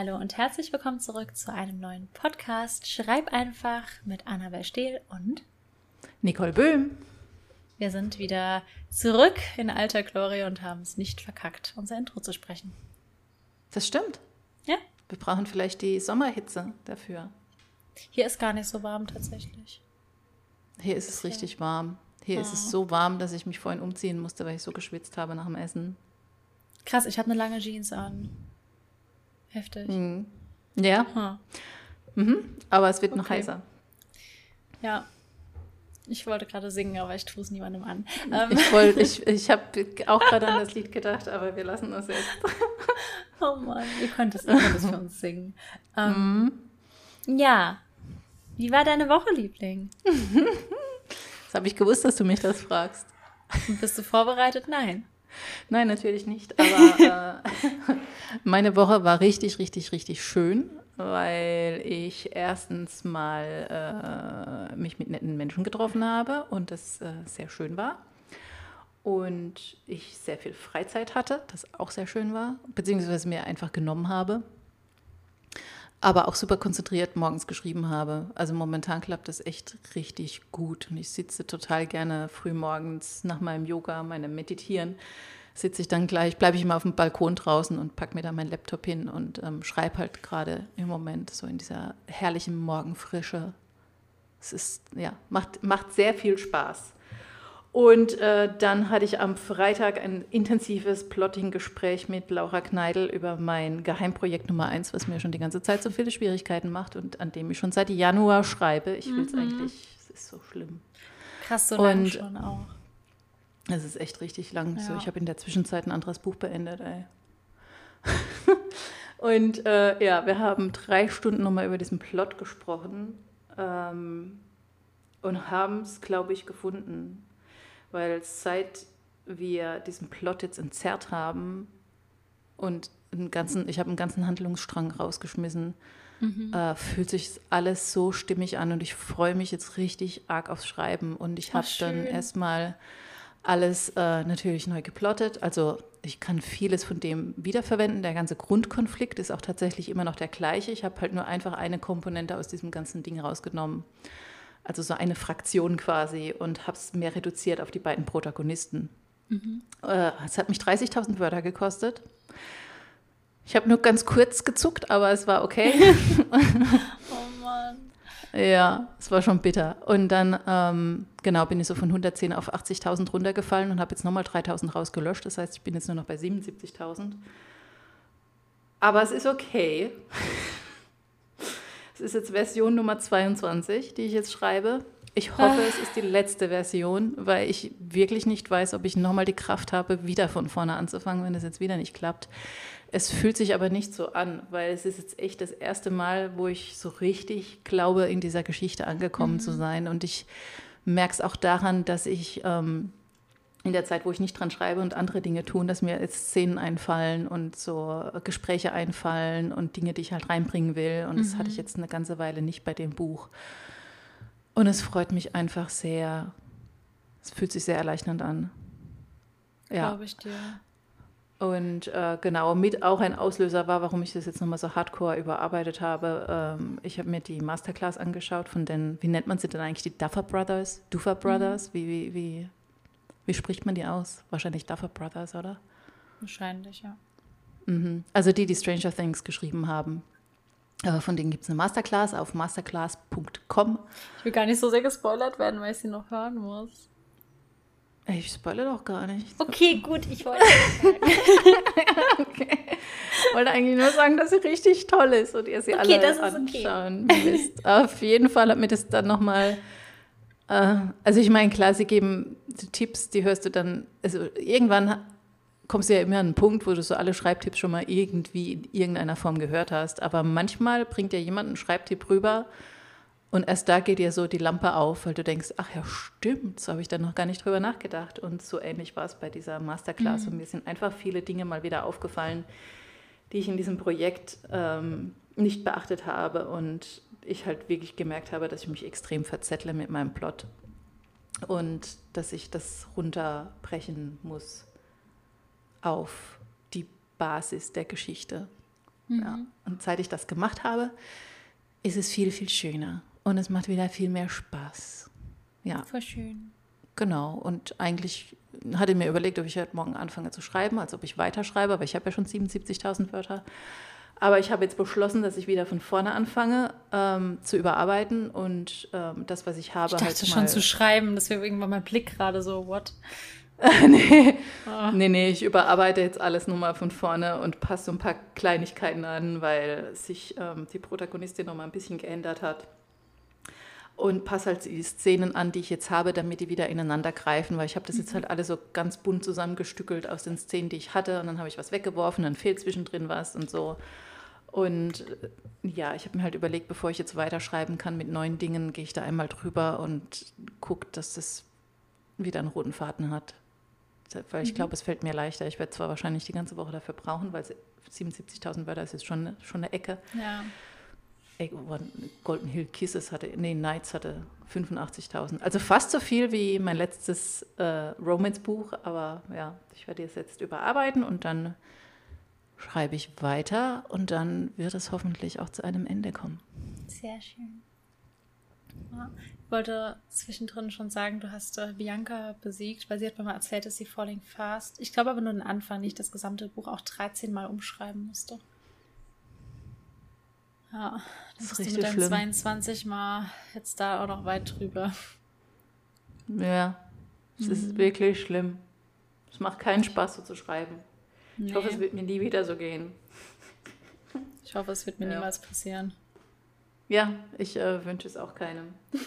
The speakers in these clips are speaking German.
Hallo und herzlich willkommen zurück zu einem neuen Podcast. Schreib einfach mit Annabel Stehl und Nicole Böhm. Wir sind wieder zurück in alter Glorie und haben es nicht verkackt, unser Intro zu sprechen. Das stimmt. Ja. Wir brauchen vielleicht die Sommerhitze dafür. Hier ist gar nicht so warm tatsächlich. Hier ist es richtig warm. Hier ist es so warm, dass ich mich vorhin umziehen musste, weil ich so geschwitzt habe nach dem Essen. Krass, ich habe eine lange Jeans an. Heftig. Mhm. Ja, Hm. mhm. aber es wird noch Okay. heißer. Ja. Ich wollte gerade singen, aber ich tue es niemandem an. Ähm, Ich, wollt- ich, ich habe auch gerade an das Lied gedacht, aber wir lassen das jetzt. oh Mann, ihr könnt es, für uns singen. Ähm, Ja. Wie war deine Woche, Liebling? Das habe ich gewusst, dass du mich das fragst. Und bist du vorbereitet? Nein. Nein, natürlich nicht. Aber äh, meine Woche war richtig, richtig, richtig schön, weil ich erstens mal äh, mich mit netten Menschen getroffen habe und das äh, sehr schön war. Und ich sehr viel Freizeit hatte, das auch sehr schön war, beziehungsweise mir einfach genommen habe. Aber auch super konzentriert morgens geschrieben habe. Also momentan klappt das echt richtig gut. Und ich sitze total gerne früh morgens nach meinem Yoga, meinem Meditieren, sitze ich dann gleich, bleibe ich mal auf dem Balkon draußen und packe mir da meinen Laptop hin und ähm, schreibe halt gerade im Moment so in dieser herrlichen Morgenfrische. Es ist, ja, macht, macht sehr viel Spaß. Und äh, dann hatte ich am Freitag ein intensives Plotting-Gespräch mit Laura Kneidl über mein Geheimprojekt Nummer eins, was mir schon die ganze Zeit so viele Schwierigkeiten macht und an dem ich schon seit Januar schreibe. Ich will es eigentlich, es ist so schlimm. Krass, so lange Und- schon auch. Es ist echt richtig lang. So, Ja. ich habe in der Zwischenzeit ein anderes Buch beendet, ey. und äh, ja, wir haben drei Stunden nochmal über diesen Plot gesprochen ähm, und haben es, glaube ich, gefunden. Weil seit wir diesen Plot jetzt entzerrt haben und einen ganzen, ich habe einen ganzen Handlungsstrang rausgeschmissen, äh, fühlt sich alles so stimmig an und ich freue mich jetzt richtig arg aufs Schreiben und ich habe dann erstmal alles äh, natürlich neu geplottet. Also ich kann vieles von dem wiederverwenden. Der ganze Grundkonflikt ist auch tatsächlich immer noch der gleiche. Ich habe halt nur einfach eine Komponente aus diesem ganzen Ding rausgenommen. Also so eine Fraktion quasi und habe es mehr reduziert auf die beiden Protagonisten. Äh, es hat mich 30.000 Wörter gekostet. Ich habe nur ganz kurz gezuckt, aber es war okay. Oh Mann. Ja, es war schon bitter. Und dann, ähm, genau, bin ich so von 110 auf 80.000 runtergefallen und habe jetzt nochmal 3.000 rausgelöscht. Das heißt, ich bin jetzt nur noch bei 77.000. Aber es ist okay. Es ist jetzt Version Nummer 22, die ich jetzt schreibe. Ich hoffe, es ist die letzte Version, weil ich wirklich nicht weiß, ob ich nochmal die Kraft habe, wieder von vorne anzufangen, wenn es jetzt wieder nicht klappt. Es fühlt sich aber nicht so an, weil es ist jetzt echt das erste Mal, wo ich so richtig glaube, in dieser Geschichte angekommen zu sein. Und ich merke es auch daran, dass ich ähm, in der Zeit, wo ich nicht dran schreibe und andere Dinge tun, dass mir jetzt Szenen einfallen und so Gespräche einfallen und Dinge, die ich halt reinbringen will. Und das hatte ich jetzt eine ganze Weile nicht bei dem Buch. Und es freut mich einfach sehr. Es fühlt sich sehr erleichternd an. Ja. Glaube ich dir. Und äh, genau, mit auch ein Auslöser war, warum ich das jetzt nochmal so hardcore überarbeitet habe. Ähm, ich habe mir die Masterclass angeschaut von den, wie nennt man sie denn eigentlich, die Duffer Brothers? Duffer Brothers? Wie, wie, wie, wie spricht man die aus? Wahrscheinlich Duffer Brothers, oder? Wahrscheinlich, ja. Mhm. Also die, die Stranger Things geschrieben haben. Äh, von denen gibt es eine Masterclass auf masterclass.com. Ich will gar nicht so sehr gespoilert werden, weil ich sie noch hören muss. Ich spoilere doch gar nicht. Okay, gut, ich wollte. Ich wollte eigentlich nur sagen, dass sie richtig toll ist und ihr sie Okay, alle das ist okay. anschauen müsst. Auf jeden Fall hat mir das dann nochmal. Äh, also, ich meine, klar, sie geben Tipps, die hörst du dann. Also, irgendwann kommst du ja immer an einen Punkt, wo du so alle Schreibtipps schon mal irgendwie in irgendeiner Form gehört hast. Aber manchmal bringt dir jemand einen Schreibtipp rüber und erst da geht dir so die Lampe auf, weil du denkst, ach ja, stimmt, so habe ich da noch gar nicht drüber nachgedacht. Und so ähnlich war es bei dieser Masterclass. Und mir sind einfach viele Dinge mal wieder aufgefallen, die ich in diesem Projekt ähm, nicht beachtet habe. Und ich halt wirklich gemerkt habe, dass ich mich extrem verzettle mit meinem Plot. Und dass ich das runterbrechen muss auf die Basis der Geschichte. Mhm. Ja. Und seit ich das gemacht habe, ist es viel, viel schöner. Und es macht wieder viel mehr Spaß. Ja. Voll schön. Genau. Und eigentlich hatte ich mir überlegt, ob ich heute Morgen anfange zu schreiben, als ob ich weiterschreibe, aber ich habe ja schon 77.000 Wörter. Aber ich habe jetzt beschlossen, dass ich wieder von vorne anfange ähm, zu überarbeiten und ähm, das, was ich habe, ich dachte halt schon zu schreiben. Das wäre irgendwann mein Blick gerade so, what? nee. Oh. nee, nee, ich überarbeite jetzt alles nur mal von vorne und passe so ein paar Kleinigkeiten an, weil sich ähm, die Protagonistin noch mal ein bisschen geändert hat. Und passe halt die Szenen an, die ich jetzt habe, damit die wieder ineinander greifen, weil ich habe das jetzt halt alles so ganz bunt zusammengestückelt aus den Szenen, die ich hatte und dann habe ich was weggeworfen, dann fehlt zwischendrin was und so. Und äh, ja, ich habe mir halt überlegt, bevor ich jetzt weiterschreiben kann mit neuen Dingen, gehe ich da einmal drüber und gucke, dass das wieder einen roten Faden hat. Weil ich mhm. glaube, es fällt mir leichter. Ich werde zwar wahrscheinlich die ganze Woche dafür brauchen, weil 77.000 Wörter ist jetzt schon, schon eine Ecke. Ja. Golden Hill Kisses hatte, nee, Nights hatte 85.000. Also fast so viel wie mein letztes äh, Romance-Buch, aber ja, ich werde es jetzt überarbeiten und dann schreibe ich weiter und dann wird es hoffentlich auch zu einem Ende kommen. Sehr schön. Ja, ich wollte zwischendrin schon sagen, du hast äh, Bianca besiegt, weil sie hat mir mal erzählt, dass sie Falling Fast, ich glaube aber nur den Anfang, nicht das gesamte Buch, auch 13 Mal umschreiben musste. Ja, das bist du mit deinen 22 Mal jetzt da auch noch weit drüber. Ja, es mhm. ist wirklich schlimm. Es macht keinen Spaß, so zu schreiben. Nee. Ich hoffe, es wird mir nie wieder so gehen. Ich hoffe, es wird mir ja. niemals passieren. Ja, ich äh, wünsche es auch keinem.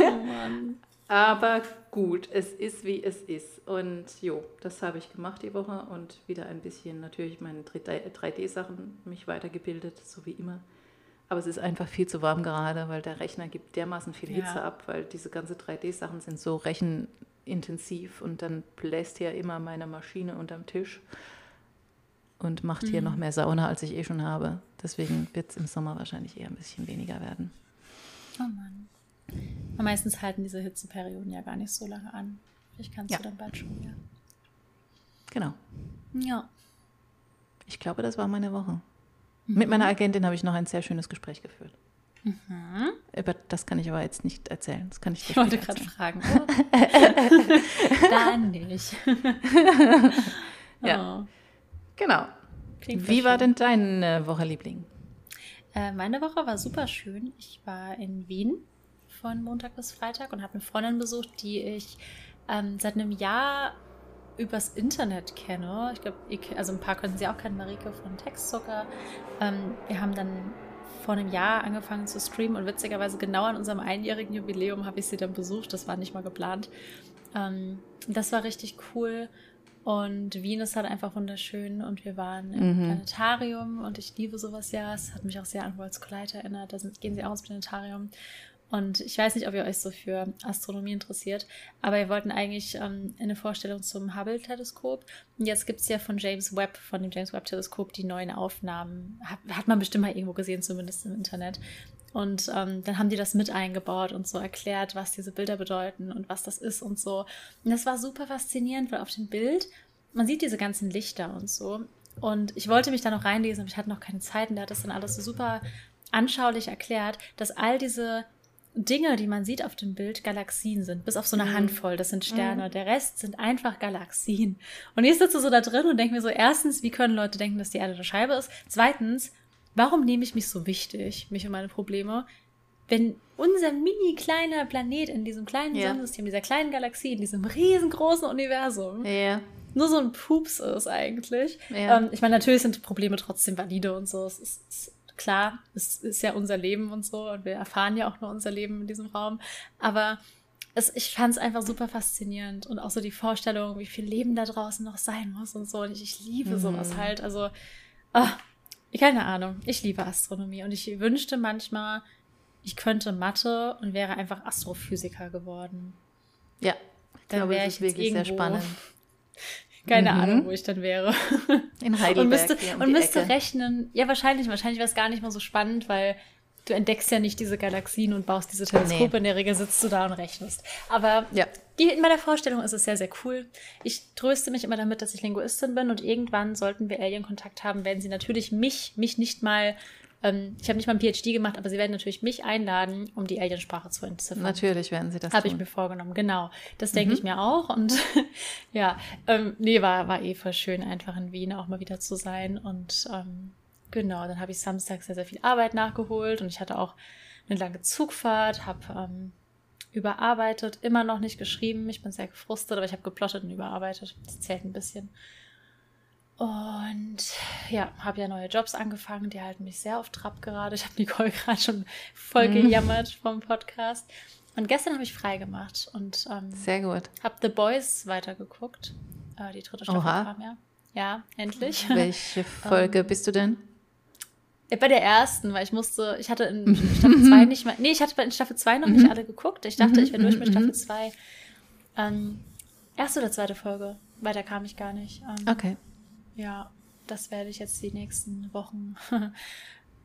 Oh Mann. Aber gut, es ist wie es ist. Und jo, das habe ich gemacht die Woche und wieder ein bisschen natürlich meine 3D-Sachen mich weitergebildet, so wie immer. Aber es ist einfach viel zu warm gerade, weil der Rechner gibt dermaßen viel Hitze ja. ab, weil diese ganzen 3D-Sachen sind so rechenintensiv und dann bläst hier immer meine Maschine unterm Tisch und macht hier mhm. noch mehr Sauna, als ich eh schon habe. Deswegen wird es im Sommer wahrscheinlich eher ein bisschen weniger werden. Oh Mann. Aber meistens halten diese Hitzeperioden ja gar nicht so lange an. Vielleicht kannst ja. du dann bald schon wieder. Genau. Ja. Ich glaube, das war meine Woche. Mhm. Mit meiner Agentin habe ich noch ein sehr schönes Gespräch geführt. Mhm. Über das kann ich aber jetzt nicht erzählen. Das kann ich Ich wollte gerade fragen. Dann nicht. ja. Oh. Genau. Klingt Wie war denn deine Woche, Liebling? Äh, meine Woche war super schön. Ich war in Wien von Montag bis Freitag und habe eine Freundin besucht, die ich ähm, seit einem Jahr übers Internet kenne. Ich glaube, also ein paar könnten sie auch kennen, Marike von Textzucker. Ähm, wir haben dann vor einem Jahr angefangen zu streamen und witzigerweise genau an unserem einjährigen Jubiläum habe ich sie dann besucht. Das war nicht mal geplant. Ähm, das war richtig cool. Und Wien ist halt einfach wunderschön und wir waren im mhm. Planetarium und ich liebe sowas ja. Es hat mich auch sehr an Worlds Collide erinnert. Da sind, gehen sie auch ins Planetarium. Und ich weiß nicht, ob ihr euch so für Astronomie interessiert, aber wir wollten eigentlich ähm, eine Vorstellung zum Hubble-Teleskop. Und jetzt gibt es ja von James Webb, von dem James Webb-Teleskop, die neuen Aufnahmen. Hat, hat, man bestimmt mal irgendwo gesehen, zumindest im Internet. Und ähm, dann haben die das mit eingebaut und so erklärt, was diese Bilder bedeuten und was das ist und so. Und das war super faszinierend, weil auf dem Bild, man sieht diese ganzen Lichter und so. Und ich wollte mich da noch reinlesen, aber ich hatte noch keine Zeit und der hat das dann alles so super anschaulich erklärt, dass all diese Dinge, die man sieht auf dem Bild, Galaxien sind, bis auf so eine mhm. Handvoll, das sind Sterne. Mhm. Der Rest sind einfach Galaxien. Und ich sitze so da drin und denke mir so, erstens, wie können Leute denken, dass die Erde eine Scheibe ist? Zweitens, warum nehme ich mich so wichtig, mich und meine Probleme, wenn unser mini kleiner Planet in diesem kleinen ja. Sonnensystem, dieser kleinen Galaxie, in diesem riesengroßen Universum, ja. nur so ein Pups ist eigentlich. Ja. Ähm, ich meine, natürlich sind Probleme trotzdem valide und so. Es ist, klar, es ist ja unser Leben und so und wir erfahren ja auch nur unser Leben in diesem Raum. Aber es, ich fand es einfach super faszinierend und auch so die Vorstellung, wie viel Leben da draußen noch sein muss und so. Und ich, ich liebe mhm. sowas halt. Also, oh, keine Ahnung. Ich liebe Astronomie und ich wünschte manchmal, ich könnte Mathe und wäre einfach Astrophysiker geworden. Ja, ich dann wäre ich wirklich irgendwo, sehr spannend. Keine mhm. Ahnung, wo ich dann wäre. In Heidelberg. und müsste, um und müsste rechnen. Ja, wahrscheinlich. Wahrscheinlich wäre es gar nicht mal so spannend, weil du entdeckst ja nicht diese Galaxien und baust diese Teleskope. Nee. In der Regel sitzt du da und rechnest. Aber ja. die, in meiner Vorstellung ist es sehr, sehr cool. Ich tröste mich immer damit, dass ich Linguistin bin und irgendwann sollten wir Alien-Kontakt haben, werden sie natürlich mich, mich nicht mal, ähm, ich habe nicht mal ein PhD gemacht, aber sie werden natürlich mich einladen, um die Aliensprache zu entziffern. Natürlich werden sie das Habe ich mir vorgenommen, genau. Das denke mhm. ich mir auch. Und ja, ähm, nee, war, war eh voll schön, einfach in Wien auch mal wieder zu sein. Und ähm, genau, dann habe ich samstags sehr, sehr viel Arbeit nachgeholt und ich hatte auch eine lange Zugfahrt, habe ähm, überarbeitet, immer noch nicht geschrieben. Ich bin sehr gefrustet, aber ich habe geplottet und überarbeitet. Das zählt ein bisschen. Und ja, habe ja neue Jobs angefangen, die halten mich sehr auf Trab gerade. Ich habe Nicole gerade schon voll mhm. gejammert vom Podcast. Und gestern habe ich frei gemacht und ähm, sehr gut. Habe The Boys weitergeguckt. Äh, die dritte Staffel Oha. kam ja. Ja, endlich. Welche Folge ähm, bist du denn? Bei der ersten, weil ich musste, ich hatte in Staffel 2 nicht mehr, nee, ich hatte in Staffel 2 noch nicht mhm. alle geguckt. Ich dachte, ich wäre durch mit mhm. Staffel 2. Ähm, erste oder zweite Folge. Weiter kam ich gar nicht. Ähm, okay. Ja, das werde ich jetzt die nächsten Wochen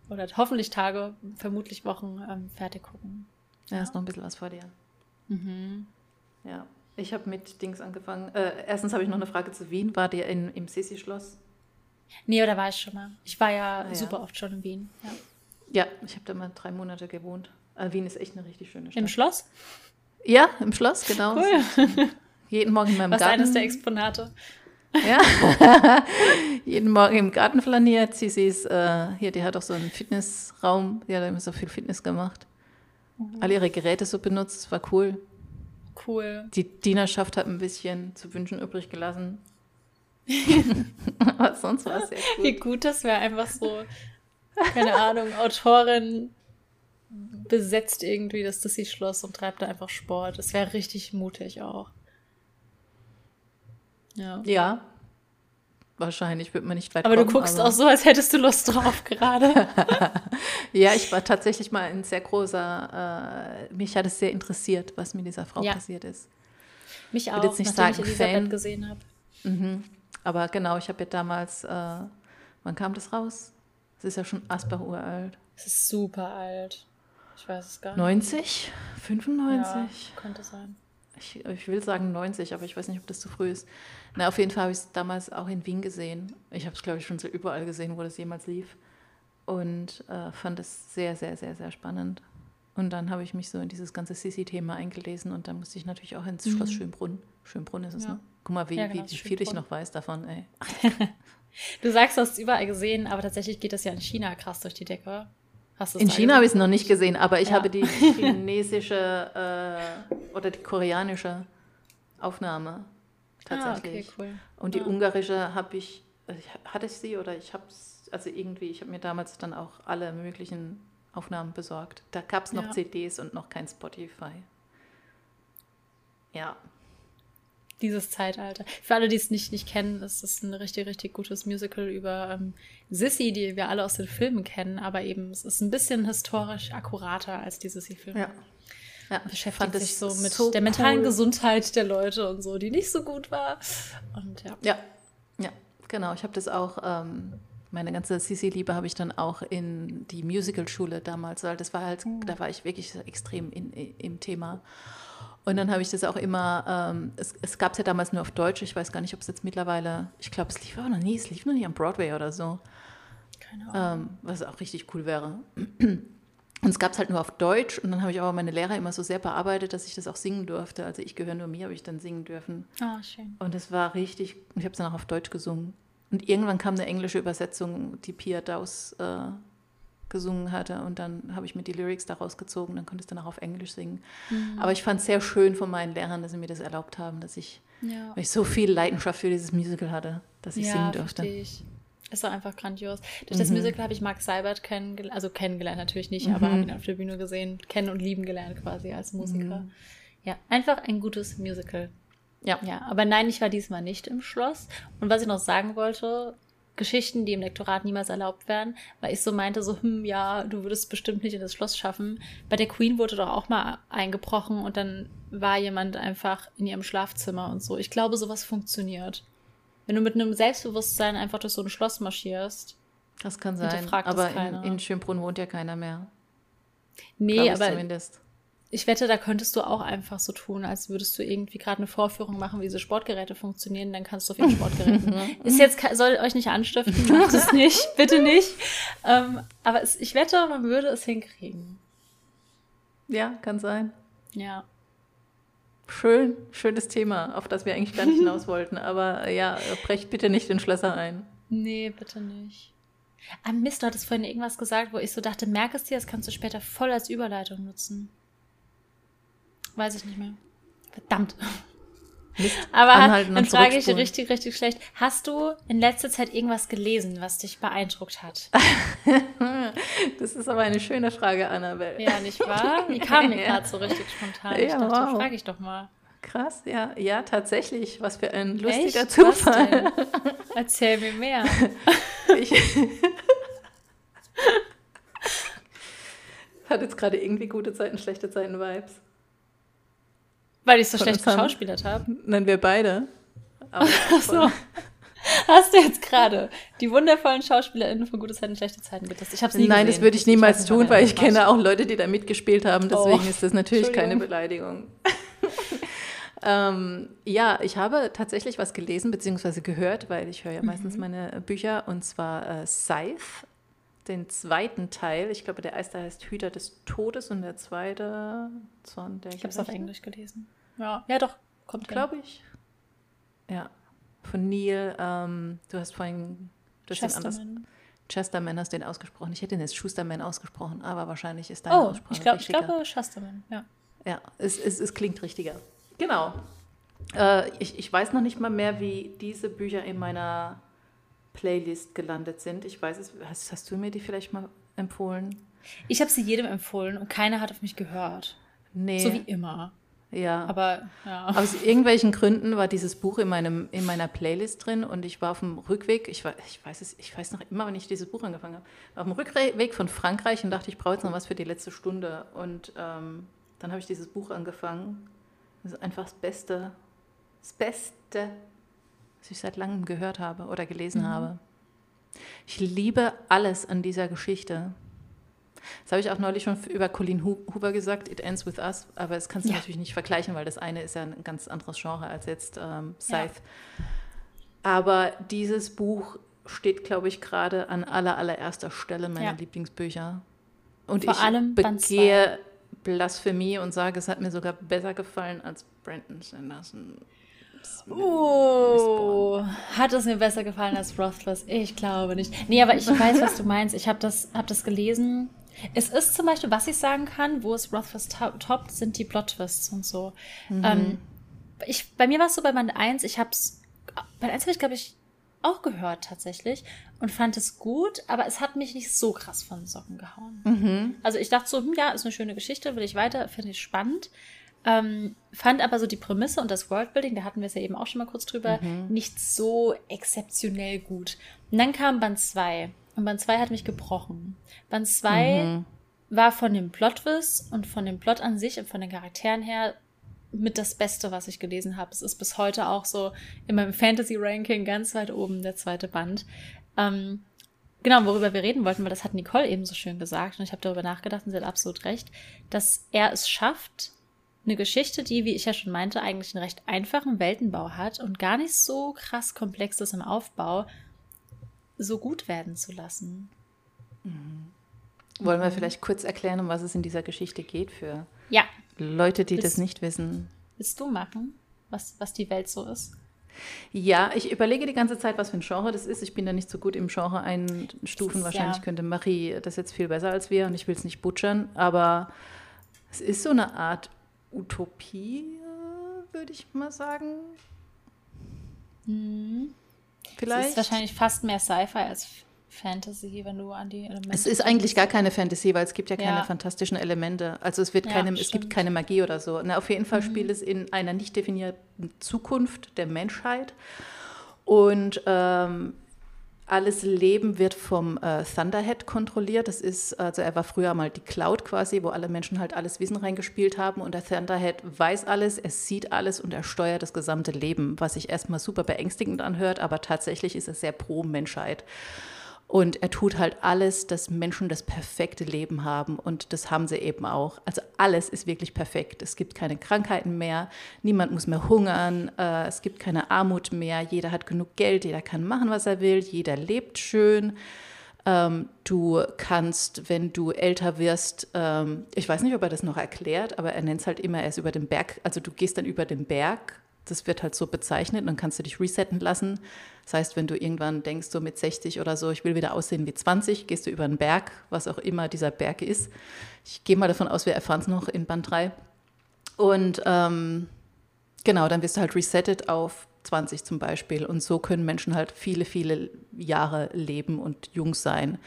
oder hoffentlich Tage, vermutlich Wochen ähm, fertig gucken. Ja, ist noch ein bisschen was vor dir. Mhm. Ja, ich habe mit Dings angefangen. Äh, erstens habe ich noch eine Frage zu Wien. War dir in, im Sissi-Schloss? Nee, da war ich schon mal. Ich war ja, ah, super oft schon in Wien. Ja, ja ich habe da mal drei Monate gewohnt. Aber Wien ist echt eine richtig schöne Stadt. Im Schloss? Ja, im Schloss, genau. Cool. Jeden Morgen in meinem Was Garten. eines der Exponate. Ja. Jeden Morgen im Garten flaniert. Sie, sie ist, äh, hier, die hat auch so einen Fitnessraum. Die hat immer so viel Fitness gemacht. Mhm. Alle ihre Geräte so benutzt. War cool. Cool. Die Dienerschaft hat ein bisschen zu wünschen übrig gelassen. Aber sonst war es sehr gut. Wie gut, das wäre einfach so, keine Ahnung, Autorin besetzt irgendwie das Dissy-Schloss und treibt da einfach Sport. Das wäre richtig mutig auch. Ja. Ja. Wahrscheinlich wird man nicht weit Aber kommen, du guckst aber... auch so, als hättest du Lust drauf gerade. ja, ich war tatsächlich mal ein sehr großer, äh, mich hat es sehr interessiert, was mit dieser Frau ja. passiert ist. Mich auch, ich jetzt nicht nachdem sagen, ich Elisabeth Fan. gesehen habe. Mhm. Aber genau, ich habe ja damals, äh, wann kam das raus? Es ist ja schon Asbach uralt. Es ist super alt. Ich weiß es gar nicht. 90? 95? Ja, könnte sein. Ich, ich, will sagen 90, aber ich weiß nicht, ob das zu früh ist. Na, auf jeden Fall habe ich es damals auch in Wien gesehen. Ich habe es, glaube ich, schon so überall gesehen, wo das jemals lief. Und äh, fand es sehr, sehr, sehr, sehr spannend. Und dann habe ich mich so in dieses ganze Sissi-Thema eingelesen und dann musste ich natürlich auch ins mhm. Schloss Schönbrunn. Schönbrunn ist es, ja. ne? Guck mal, wie, ja, genau, wie, wie viel ich noch weiß davon, ey. du sagst, du hast es überall gesehen, aber tatsächlich geht das ja in China krass durch die Decke. In China habe ich es noch nicht gesehen, aber ich ja. habe die chinesische äh, oder die koreanische Aufnahme tatsächlich. Ah, okay, cool. Und die ah. ungarische habe ich, hatte ich sie oder ich habe es, also irgendwie, ich habe mir damals dann auch alle möglichen Aufnahmen besorgt. Da gab es noch ja. CDs und noch kein Spotify. Ja, dieses Zeitalter. Für alle, die es nicht, nicht kennen, ist es ein richtig, richtig gutes Musical über ähm, Sissy, die wir alle aus den Filmen kennen, aber eben es ist ein bisschen historisch akkurater als die Sissy-Filme. Ja. Ja, beschäftigt sich so mit so der mentalen cool. Gesundheit der Leute und so, die nicht so gut war. Und ja. Ja, ja genau. Ich habe das auch, ähm, meine ganze Sissy-Liebe habe ich dann auch in die Musical-Schule damals, weil das war halt, mhm. da war ich wirklich extrem in, in, im Thema. Und dann habe ich das auch immer, ähm, es, es gab es ja damals nur auf Deutsch, ich weiß gar nicht, ob es jetzt mittlerweile, ich glaube, es lief auch noch nie, es lief noch nie am Broadway oder so. Keine Ahnung. Ähm, was auch richtig cool wäre. Und es gab es halt nur auf Deutsch und dann habe ich aber meine Lehrer immer so sehr bearbeitet, dass ich das auch singen durfte. Also ich gehöre nur mir, habe ich dann singen dürfen. Ah, oh, schön. Und es war richtig, ich habe es dann auch auf Deutsch gesungen. Und irgendwann kam eine englische Übersetzung, die Pia Daus äh, gesungen hatte und dann habe ich mir die Lyrics daraus gezogen, dann konnte ich dann auch auf Englisch singen. Mhm. Aber ich fand es sehr schön von meinen Lehrern, dass sie mir das erlaubt haben, dass ich, ja. weil ich so viel Leidenschaft für dieses Musical hatte, dass ich ja, singen durfte. Ich. Es war einfach grandios. Durch das mhm. Musical habe ich Mark Seibert kennengelernt, also kennengelernt natürlich nicht, mhm. aber habe ihn auf der Bühne gesehen, kennen und lieben gelernt quasi als Musiker. Mhm. Ja, einfach ein gutes Musical. Ja. ja, aber nein, ich war diesmal nicht im Schloss. Und was ich noch sagen wollte, Geschichten, die im Lektorat niemals erlaubt werden, weil ich so meinte, so, hm, ja, du würdest bestimmt nicht in das Schloss schaffen. Bei der Queen wurde doch auch mal eingebrochen und dann war jemand einfach in ihrem Schlafzimmer und so. Ich glaube, sowas funktioniert. Wenn du mit einem Selbstbewusstsein einfach durch so ein Schloss marschierst. Das kann sein, aber in, in, Schönbrunn wohnt ja keiner mehr. Nee, aber zumindest. Ich wette, da könntest du auch einfach so tun, als würdest du irgendwie gerade eine Vorführung machen, wie diese Sportgeräte funktionieren, dann kannst du auf jeden Sportgeräten. ist jetzt, soll euch nicht anstiften, macht es nicht, bitte nicht. Ähm, aber es, ich wette, man würde es hinkriegen. Ja, kann sein. Ja. Schön, schönes Thema, auf das wir eigentlich gar nicht hinaus wollten. Aber ja, brecht bitte nicht den Schlösser ein. Nee, bitte nicht. Ah, Mist, du hattest vorhin irgendwas gesagt, wo ich so dachte, merk es dir, das kannst du später voll als Überleitung nutzen. Weiß ich nicht mehr. Verdammt. Mist. Aber dann frage ich richtig, richtig schlecht. Hast du in letzter Zeit irgendwas gelesen, was dich beeindruckt hat? das ist aber eine schöne Frage, Annabelle. Ja, nicht wahr? Die kam mir ja. gerade so richtig spontan. Ja, ich dachte, wow. frage ich doch mal. Krass, ja, ja, tatsächlich. Was für ein lustiger Echt? Zufall. Erzähl mir mehr. ich hat jetzt gerade irgendwie gute Zeiten, schlechte Zeiten Vibes. Weil ich so schlecht geschauspielert habe? Nein, wir beide. Ach so. Hast du jetzt gerade die wundervollen SchauspielerInnen von Gute Zeiten, schlechte Zeiten getestet? Ich habe nie Nein, gesehen. das würde ich niemals ich tun, weil ich kenne auch Leute, die da mitgespielt haben. Deswegen oh. ist das natürlich keine Beleidigung. ähm, ja, ich habe tatsächlich was gelesen bzw. gehört, weil ich höre ja meistens mhm. meine Bücher und zwar äh, Scythe, den zweiten Teil. Ich glaube, der erste heißt Hüter des Todes und der zweite Zorn der Ich habe es auf Englisch gelesen. Ja, ja doch, kommt glaube ich. Ja, von Neil. Ähm, du hast vorhin du hast anders. Chesterman hast den ausgesprochen. Ich hätte ihn jetzt Schusterman ausgesprochen, aber wahrscheinlich ist deine oh, Aussprache ich, glaub, ich glaube Chesterman, ja. Ja, es, es, es klingt richtiger. Genau. Äh, ich, ich weiß noch nicht mal mehr, wie diese Bücher in meiner Playlist gelandet sind. Ich weiß es. Hast, hast du mir die vielleicht mal empfohlen? Ich habe sie jedem empfohlen und keiner hat auf mich gehört. Nee. So wie immer. Ja. Aber ja. Aus irgendwelchen Gründen war dieses Buch in, meinem, in meiner Playlist drin und ich war auf dem Rückweg, ich, war, ich, weiß es, ich weiß noch immer, wenn ich dieses Buch angefangen habe, auf dem Rückweg von Frankreich und dachte, ich brauche jetzt noch was für die letzte Stunde. Und ähm, dann habe ich dieses Buch angefangen. Das ist einfach das Beste, das Beste, was ich seit langem gehört habe oder gelesen mhm. habe. Ich liebe alles an dieser Geschichte. Das habe ich auch neulich schon über Colleen Hoover gesagt, It Ends With Us, aber das kannst du ja. natürlich nicht vergleichen, weil das eine ist ja ein ganz anderes Genre als jetzt ähm, Scythe. Ja. Aber dieses Buch steht, glaube ich, gerade an aller, allererster Stelle meiner ja. Lieblingsbücher. Und Vor ich begehe Blasphemie und sage, es hat mir sogar besser gefallen als Brandon Sanderson. Oh, hat es mir besser gefallen als Rothless? Ich glaube nicht. Nee, aber ich weiß, was du meinst. Ich habe das, hab das gelesen es ist zum Beispiel, was ich sagen kann, wo es Rothfuss toppt, sind die Plot-Twists und so. Mhm. Ähm, ich, bei mir war es so bei Band 1, ich hab's, Band 1 habe ich, glaube ich, auch gehört tatsächlich und fand es gut, aber es hat mich nicht so krass von den Socken gehauen. Mhm. Also ich dachte so, hm, ja, ist eine schöne Geschichte, will ich weiter, finde ich spannend. Ähm, fand aber so die Prämisse und das Worldbuilding, da hatten wir es ja eben auch schon mal kurz drüber, mhm. nicht so exzeptionell gut. Und dann kam Band 2 und Band 2 hat mich gebrochen. Band 2 mhm. war von dem Plotwiss und von dem Plot an sich und von den Charakteren her mit das Beste, was ich gelesen habe. Es ist bis heute auch so in meinem Fantasy-Ranking ganz weit oben der zweite Band. Ähm, genau, worüber wir reden wollten, weil das hat Nicole eben so schön gesagt und ich habe darüber nachgedacht und sie hat absolut recht, dass er es schafft, eine Geschichte, die, wie ich ja schon meinte, eigentlich einen recht einfachen Weltenbau hat und gar nicht so krass komplex ist im Aufbau, so gut werden zu lassen. Mhm. Wollen wir vielleicht kurz erklären, um was es in dieser Geschichte geht für ja. Leute, die willst, das nicht wissen? Willst du machen, was, was die Welt so ist? Ja, ich überlege die ganze Zeit, was für ein Genre das ist. Ich bin da nicht so gut im Genre einstufen. Wahrscheinlich ja. könnte Marie das jetzt viel besser als wir und ich will es nicht butchern. Aber es ist so eine Art Utopie, würde ich mal sagen. Mhm. Vielleicht. Es ist wahrscheinlich fast mehr Sci-Fi als Fantasy, wenn du an die Elemente. Es ist eigentlich gar keine Fantasy, weil es gibt ja keine ja. fantastischen Elemente. Also es wird ja, keine, es gibt keine Magie oder so. Na, auf jeden Fall mhm. spielt es in einer nicht definierten Zukunft der Menschheit. Und ähm, alles Leben wird vom äh, Thunderhead kontrolliert. Das ist, also er war früher mal die Cloud quasi, wo alle Menschen halt alles Wissen reingespielt haben. Und der Thunderhead weiß alles, er sieht alles und er steuert das gesamte Leben, was sich erstmal super beängstigend anhört, aber tatsächlich ist er sehr pro Menschheit. Und er tut halt alles, dass Menschen das perfekte Leben haben. Und das haben sie eben auch. Also alles ist wirklich perfekt. Es gibt keine Krankheiten mehr. Niemand muss mehr hungern. Äh, es gibt keine Armut mehr. Jeder hat genug Geld. Jeder kann machen, was er will. Jeder lebt schön. Ähm, du kannst, wenn du älter wirst, ähm, ich weiß nicht, ob er das noch erklärt, aber er nennt es halt immer erst über den Berg. Also du gehst dann über den Berg das wird halt so bezeichnet, dann kannst du dich resetten lassen. Das heißt, wenn du irgendwann denkst, so mit 60 oder so, ich will wieder aussehen wie 20, gehst du über einen Berg, was auch immer dieser Berg ist. Ich gehe mal davon aus, wir erfahren es noch in Band 3. Und ähm, genau, dann wirst du halt resettet auf 20 zum Beispiel. Und so können Menschen halt viele, viele Jahre leben und jung sein.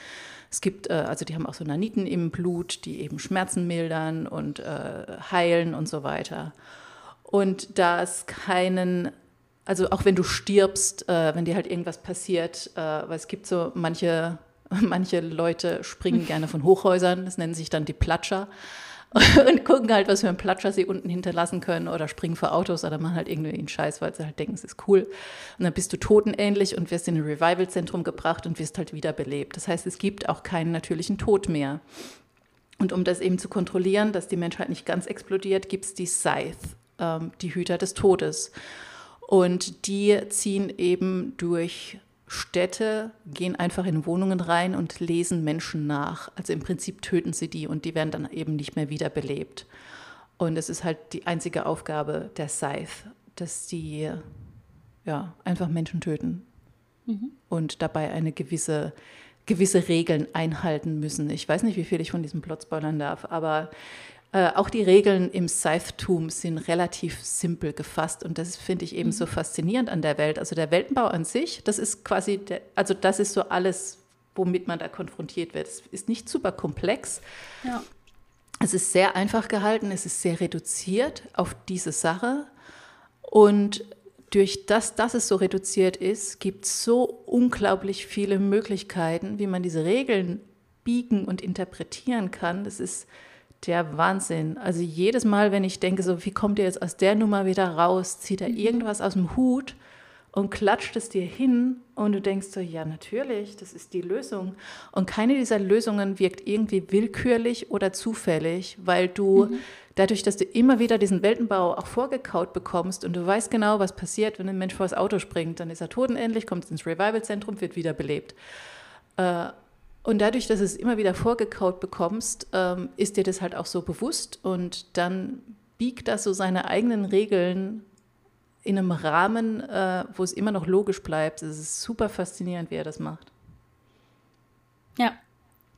Es gibt, äh, also die haben auch so Naniten im Blut, die eben Schmerzen mildern und äh, heilen und so weiter. Und da es keinen, also auch wenn du stirbst, äh, wenn dir halt irgendwas passiert, äh, weil es gibt so manche, manche Leute springen gerne von Hochhäusern, das nennen sich dann die Platscher. und gucken halt, was für ein Platscher sie unten hinterlassen können oder springen vor Autos oder machen halt irgendwie einen Scheiß, weil sie halt denken, es ist cool. Und dann bist du totenähnlich und wirst in ein Revival-Zentrum gebracht und wirst halt wiederbelebt. Das heißt, es gibt auch keinen natürlichen Tod mehr. Und um das eben zu kontrollieren, dass die Menschheit nicht ganz explodiert, gibt es die Scythe ähm, die Hüter des Todes. Und die ziehen eben durch Städte, gehen einfach in Wohnungen rein und lesen Menschen nach. Also im Prinzip töten sie die und die werden dann eben nicht mehr wiederbelebt. Und es ist halt die einzige Aufgabe der Scythe, dass die ja, einfach Menschen töten mhm. und dabei eine gewisse, gewisse Regeln einhalten müssen. Ich weiß nicht, wie viel ich von diesem Plot spoilern darf, aber äh, auch die Regeln im Scythetum sind relativ simpel gefasst und das finde ich eben mhm. so faszinierend an der Welt. Also der Weltenbau an sich, das ist quasi, der, also das ist so alles, womit man da konfrontiert wird. Es ist nicht super komplex. Ja. Es ist sehr einfach gehalten, es ist sehr reduziert auf diese Sache und durch das, dass es so reduziert ist, gibt es so unglaublich viele Möglichkeiten, wie man diese Regeln biegen und interpretieren kann. Das ist der Wahnsinn. Also jedes Mal, wenn ich denke, so, wie kommt ihr jetzt aus der Nummer wieder raus, zieht er mhm. irgendwas aus dem Hut und klatscht es dir hin und du denkst so, ja, natürlich, das ist die Lösung. Und keine dieser Lösungen wirkt irgendwie willkürlich oder zufällig, weil du mhm. dadurch, dass du immer wieder diesen Weltenbau auch vorgekaut bekommst und du weißt genau, was passiert, wenn ein Mensch vor das Auto springt, dann ist er totenendlich, kommt ins Revival-Zentrum, wird wiederbelebt. Äh, und dadurch, dass du es immer wieder vorgekaut bekommst, ähm, ist dir das halt auch so bewusst und dann biegt das so seine eigenen Regeln in einem Rahmen, äh, wo es immer noch logisch bleibt. Es ist super faszinierend, wie er das macht. Ja,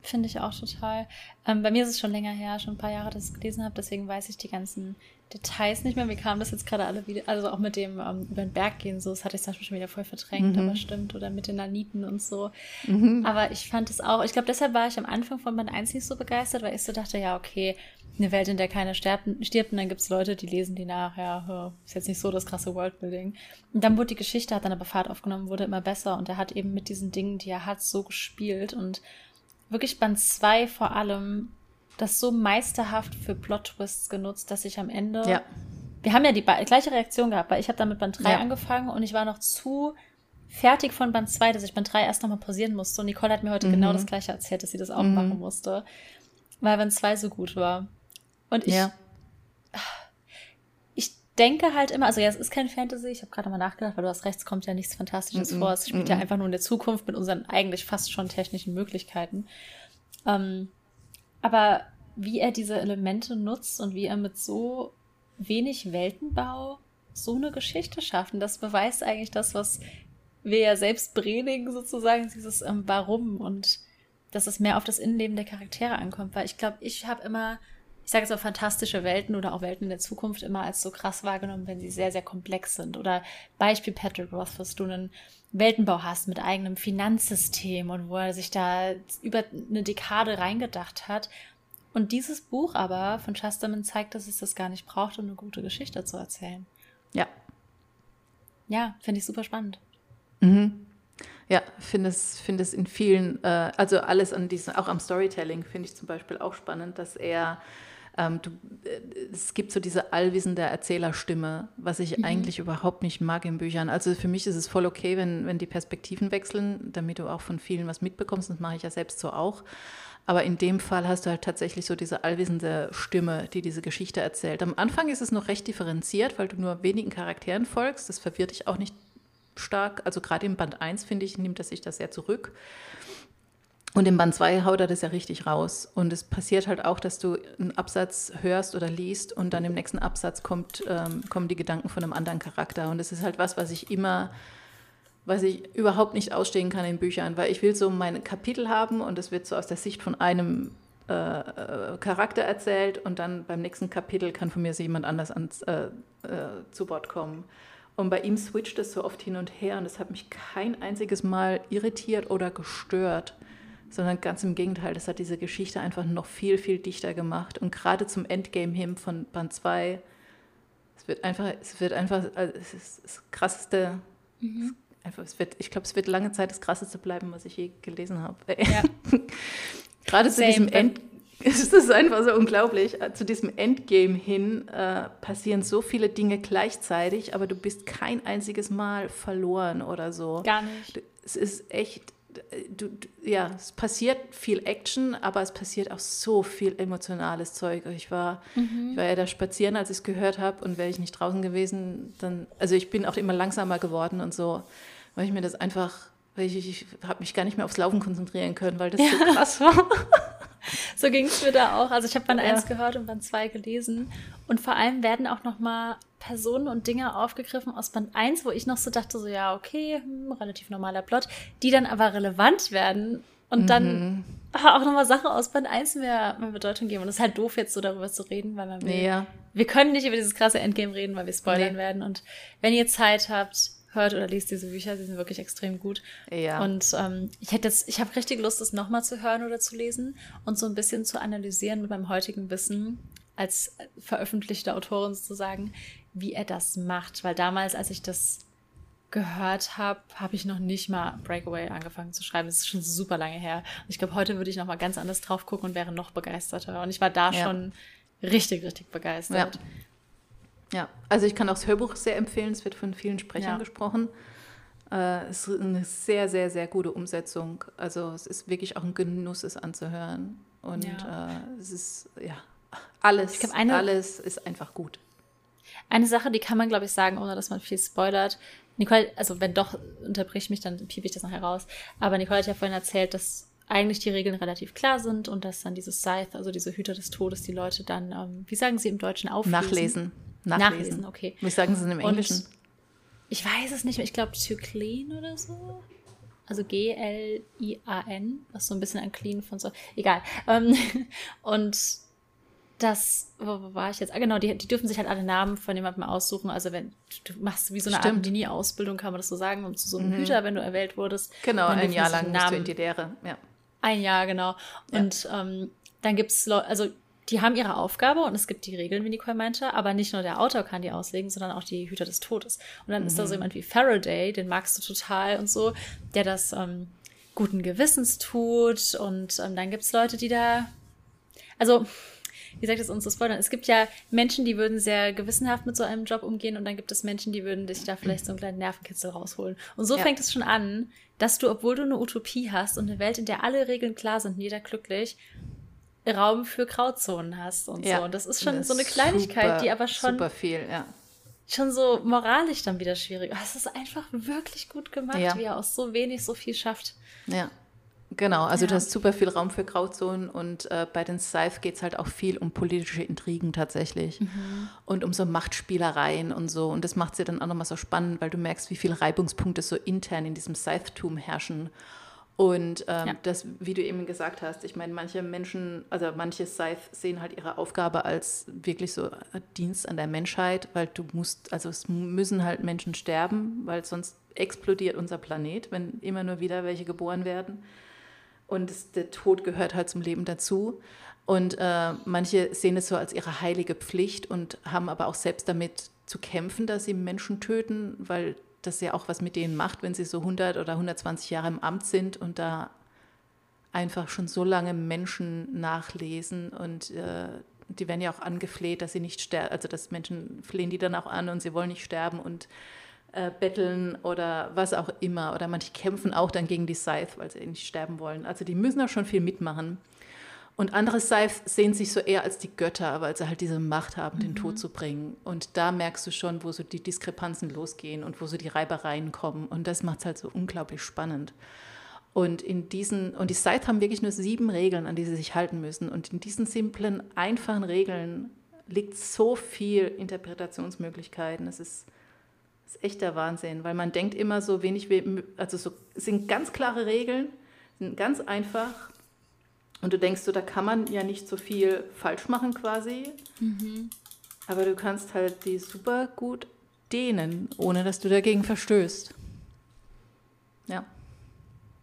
finde ich auch total. Ähm, bei mir ist es schon länger her, schon ein paar Jahre, dass ich es gelesen habe, deswegen weiß ich die ganzen Details nicht mehr. Mir kam das jetzt gerade alle wieder, also auch mit dem ähm, über den Berg gehen, so, das hatte ich zum Beispiel schon wieder voll verdrängt, mhm. aber stimmt, oder mit den Naniten und so. Mhm. Aber ich fand es auch, ich glaube, deshalb war ich am Anfang von Band 1 nicht so begeistert, weil ich so dachte, ja, okay, eine Welt, in der keiner stirbt, stirbt und dann gibt es Leute, die lesen die nach, ja, ist jetzt nicht so das krasse Worldbuilding. Und dann wurde die Geschichte, hat dann aber Fahrt aufgenommen, wurde immer besser und er hat eben mit diesen Dingen, die er hat, so gespielt und wirklich Band 2 vor allem das so meisterhaft für Plot-Twists genutzt, dass ich am Ende. Ja. Wir haben ja die gleiche Reaktion gehabt, weil ich habe dann mit Band 3 ja. angefangen und ich war noch zu fertig von Band 2, dass ich Band 3 erst nochmal pausieren musste. Und Nicole hat mir heute genau mhm. genau das gleiche erzählt, dass sie das auch mhm. machen musste. Weil Band 2 so gut war. Und ich. Ja. Ich denke halt immer, also ja, es ist kein Fantasy, ich habe gerade mal nachgedacht, weil du hast recht, es kommt ja nichts Fantastisches mhm. vor. Es spielt ja mhm. einfach nur in der Zukunft mit unseren eigentlich fast schon technischen Möglichkeiten. Ähm, aber wie er diese Elemente nutzt und wie er mit so wenig Weltenbau so eine Geschichte schafft. Und das beweist eigentlich das, was wir ja selbst predigen, sozusagen, dieses ähm, Warum und dass es mehr auf das Innenleben der Charaktere ankommt. Weil ich glaube, ich habe immer, ich sage jetzt auch fantastische Welten oder auch Welten in der Zukunft immer als so krass wahrgenommen, wenn sie sehr, sehr komplex sind. Oder Beispiel Patrick Rothfuss, du einen Weltenbau hast mit eigenem Finanzsystem und wo er sich da über eine Dekade reingedacht hat. Und dieses Buch aber von Chesterman zeigt, dass es das gar nicht braucht, um eine gute Geschichte zu erzählen. Ja. Ja, finde ich super spannend. Mhm. Ja, finde es, find es in vielen, äh, also alles an diesem, auch am Storytelling finde ich zum Beispiel auch spannend, dass er Ähm, du, äh, es gibt so diese allwissende Erzählerstimme, was ich mhm. eigentlich überhaupt nicht mag in Büchern. Also für mich ist es voll okay, wenn, wenn die Perspektiven wechseln, damit du auch von vielen was mitbekommst. Das mache ich ja selbst so auch. Aber in dem Fall hast du halt tatsächlich so diese allwissende Stimme, die diese Geschichte erzählt. Am Anfang ist es noch recht differenziert, weil du nur wenigen Charakteren folgst. Das verwirrt dich auch nicht stark. Also gerade im Band 1, finde ich, nimmt er sich das sehr zurück. Und im Band 2 haut er das ja richtig raus. Und es passiert halt auch, dass du einen Absatz hörst oder liest und dann im nächsten Absatz kommt, ähm, kommen die Gedanken von einem anderen Charakter. Und das ist halt was, was ich immer was ich überhaupt nicht ausstehen kann in Büchern, weil ich will so mein Kapitel haben und es wird so aus der Sicht von einem äh, äh, Charakter erzählt und dann beim nächsten Kapitel kann von mir so jemand anders ans, äh, äh, zu Wort kommen. Und bei ihm switcht es so oft hin und her und es hat mich kein einziges Mal irritiert oder gestört, sondern ganz im Gegenteil, das hat diese Geschichte einfach noch viel, viel dichter gemacht. Und gerade zum Endgame hin von Band 2, es wird einfach, es wird einfach, also es ist das krasseste, mhm einfach, es wird, ich glaube, es wird lange Zeit das Krasseste bleiben, was ich je gelesen habe. Ja. Gerade zu diesem End, es ist einfach so unglaublich. Äh, zu diesem Endgame hin äh, passieren so viele Dinge gleichzeitig, aber du bist kein einziges Mal verloren oder so. Gar nicht. Es ist echt, du, ja, es passiert viel Action, aber es passiert auch so viel emotionales Zeug. Ich war, mhm. ich war ja da spazieren, als ich es gehört habe und wäre ich nicht draußen gewesen, dann, also ich bin auch immer langsamer geworden und so weil ich mir das einfach, weil ich, ich habe mich gar nicht mehr aufs Laufen konzentrieren können, weil das ja. so krass war. so ging es mir da auch. Also ich habe Band ja. 1 gehört und Band 2 gelesen. Und vor allem werden auch noch mal Personen und Dinge aufgegriffen aus Band 1, wo ich noch so dachte, so ja, okay, hm, relativ normaler Plot, die dann aber relevant werden und dann mhm. auch nochmal Sachen aus Band 1 mehr, mehr Bedeutung geben. Und es ist halt doof, jetzt so darüber zu reden, weil man will, ja. wir können nicht über dieses krasse Endgame reden, weil wir spoilern nee. werden. Und wenn ihr Zeit habt, hört oder liest diese Bücher, sie sind wirklich extrem gut. Ja. Und ähm, ich hätte jetzt, ich habe richtig Lust, das nochmal zu hören oder zu lesen und so ein bisschen zu analysieren mit meinem heutigen Wissen als veröffentlichte Autorin sozusagen, wie er das macht. Weil damals, als ich das gehört habe, habe ich noch nicht mal Breakaway angefangen zu schreiben. Das ist schon super lange her. Und ich glaube, heute würde ich noch mal ganz anders drauf gucken und wäre noch begeisterter. Und ich war da ja. schon richtig, richtig begeistert. Ja. Ja, also ich kann auch das Hörbuch sehr empfehlen. Es wird von vielen Sprechern ja. gesprochen. Äh, es ist eine sehr, sehr, sehr gute Umsetzung. Also es ist wirklich auch ein Genuss, es anzuhören. Und ja. äh, es ist, ja, alles, glaub, eine, alles ist einfach gut. Eine Sache, die kann man, glaube ich, sagen, ohne dass man viel spoilert. Nicole, also wenn doch, unterbrich mich, dann piep ich das nachher raus. Aber Nicole hat ja vorhin erzählt, dass eigentlich die Regeln relativ klar sind und dass dann dieses Scythe, also diese Hüter des Todes, die Leute dann, ähm, wie sagen sie im Deutschen, auflesen. Nachlesen. Nachlesen, Nachlesen okay. Wie sagen sie es im Englischen? Und ich weiß es nicht mehr. Ich glaube Zyklin oder so. Also G-L-I-A-N, was so ein bisschen ein Clean von so. Egal. Ähm, und das, wo, wo, war ich jetzt? Ah, genau, die, die, dürfen sich halt alle Namen von jemandem aussuchen. Also wenn du machst wie so eine Stimmt. Art Mini-Ausbildung, kann man das so sagen, um zu so einem mhm. Hüter, wenn du erwählt wurdest. Genau, ein Jahr lang Namen, bist du in die Lehre. Ja. Ein Jahr, genau. Und ja. ähm, dann gibt es Leute, also die haben ihre Aufgabe und es gibt die Regeln, wie Nicole meinte, aber nicht nur der Autor kann die auslegen, sondern auch die Hüter des Todes. Und dann mhm. ist da so mhm. jemand wie Faraday, den magst du total und so, der das ähm, guten Gewissens tut. Und ähm, dann gibt es Leute, die da. Also, wie sagt es uns das spoilern? Es gibt ja Menschen, die würden sehr gewissenhaft mit so einem Job umgehen und dann gibt es Menschen, die würden dich da vielleicht so einen kleinen Nervenkitzel rausholen. Und so ja. fängt es schon an, dass du, obwohl du eine Utopie hast und eine Welt, in der alle Regeln klar sind und jeder glücklich, Raum für Grauzonen hast und ja, so. Und das ist schon das so eine Kleinigkeit, super, die aber schon super viel, ja. schon so moralisch dann wieder schwierig. Es ist einfach wirklich gut gemacht, ja. wie er aus so wenig so viel schafft. Ja. Genau, also ja. du hast super viel Raum für Grauzonen und äh, bei den Scythe geht es halt auch viel um politische Intrigen tatsächlich mhm. und um so Machtspielereien und so. Und das macht es ja dann auch nochmal so spannend, weil du merkst, wie viele Reibungspunkte so intern in diesem Scythe-Tum herrschen. Und ähm, ja. das, wie du eben gesagt hast, ich meine, manche Menschen, also manche Scythe sehen halt ihre Aufgabe als wirklich so Dienst an der Menschheit, weil du musst, also es müssen halt Menschen sterben, weil sonst explodiert unser Planet, wenn immer nur wieder welche geboren werden. Und es, der Tod gehört halt zum Leben dazu. Und äh, manche sehen es so als ihre heilige Pflicht und haben aber auch selbst damit zu kämpfen, dass sie Menschen töten, weil das ja auch was mit denen macht, wenn sie so 100 oder 120 Jahre im Amt sind und da einfach schon so lange Menschen nachlesen und äh, die werden ja auch angefleht, dass sie nicht sterben, also dass Menschen flehen die dann auch an und sie wollen nicht sterben und äh, betteln oder was auch immer. Oder manche kämpfen auch dann gegen die Scythe, weil sie nicht sterben wollen. Also die müssen auch schon viel mitmachen. Und andere Scythe sehen sich so eher als die Götter, weil sie halt diese Macht haben, mhm. den Tod zu bringen. Und da merkst du schon, wo so die Diskrepanzen losgehen und wo so die Reibereien kommen. Und das macht es halt so unglaublich spannend. Und in diesen, und die Scythe haben wirklich nur sieben Regeln, an die sie sich halten müssen. Und in diesen simplen, einfachen Regeln liegt so viel Interpretationsmöglichkeiten. Es ist, ist echt der Wahnsinn, weil man denkt immer so wenig, also so es sind ganz klare Regeln, sind ganz einfach und du denkst so, da kann man ja nicht so viel falsch machen quasi. Mhm. Aber du kannst halt die super gut dehnen, ohne dass du dagegen verstößt. Ja.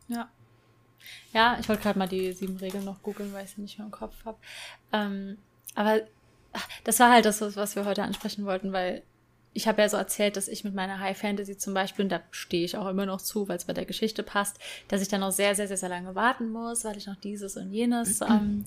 Ja. Ja, ich wollte gerade mal die sieben Regeln noch googeln, weil ich sie nicht mehr im Kopf habe. Ähm, aber das war halt das, was wir heute ansprechen wollten, weil ich habe ja so erzählt, dass ich mit meiner High Fantasy zum Beispiel, und da stehe ich auch immer noch zu, weil es bei der Geschichte passt, dass ich dann noch sehr, sehr, sehr, sehr lange warten muss, weil ich noch dieses und jenes ähm,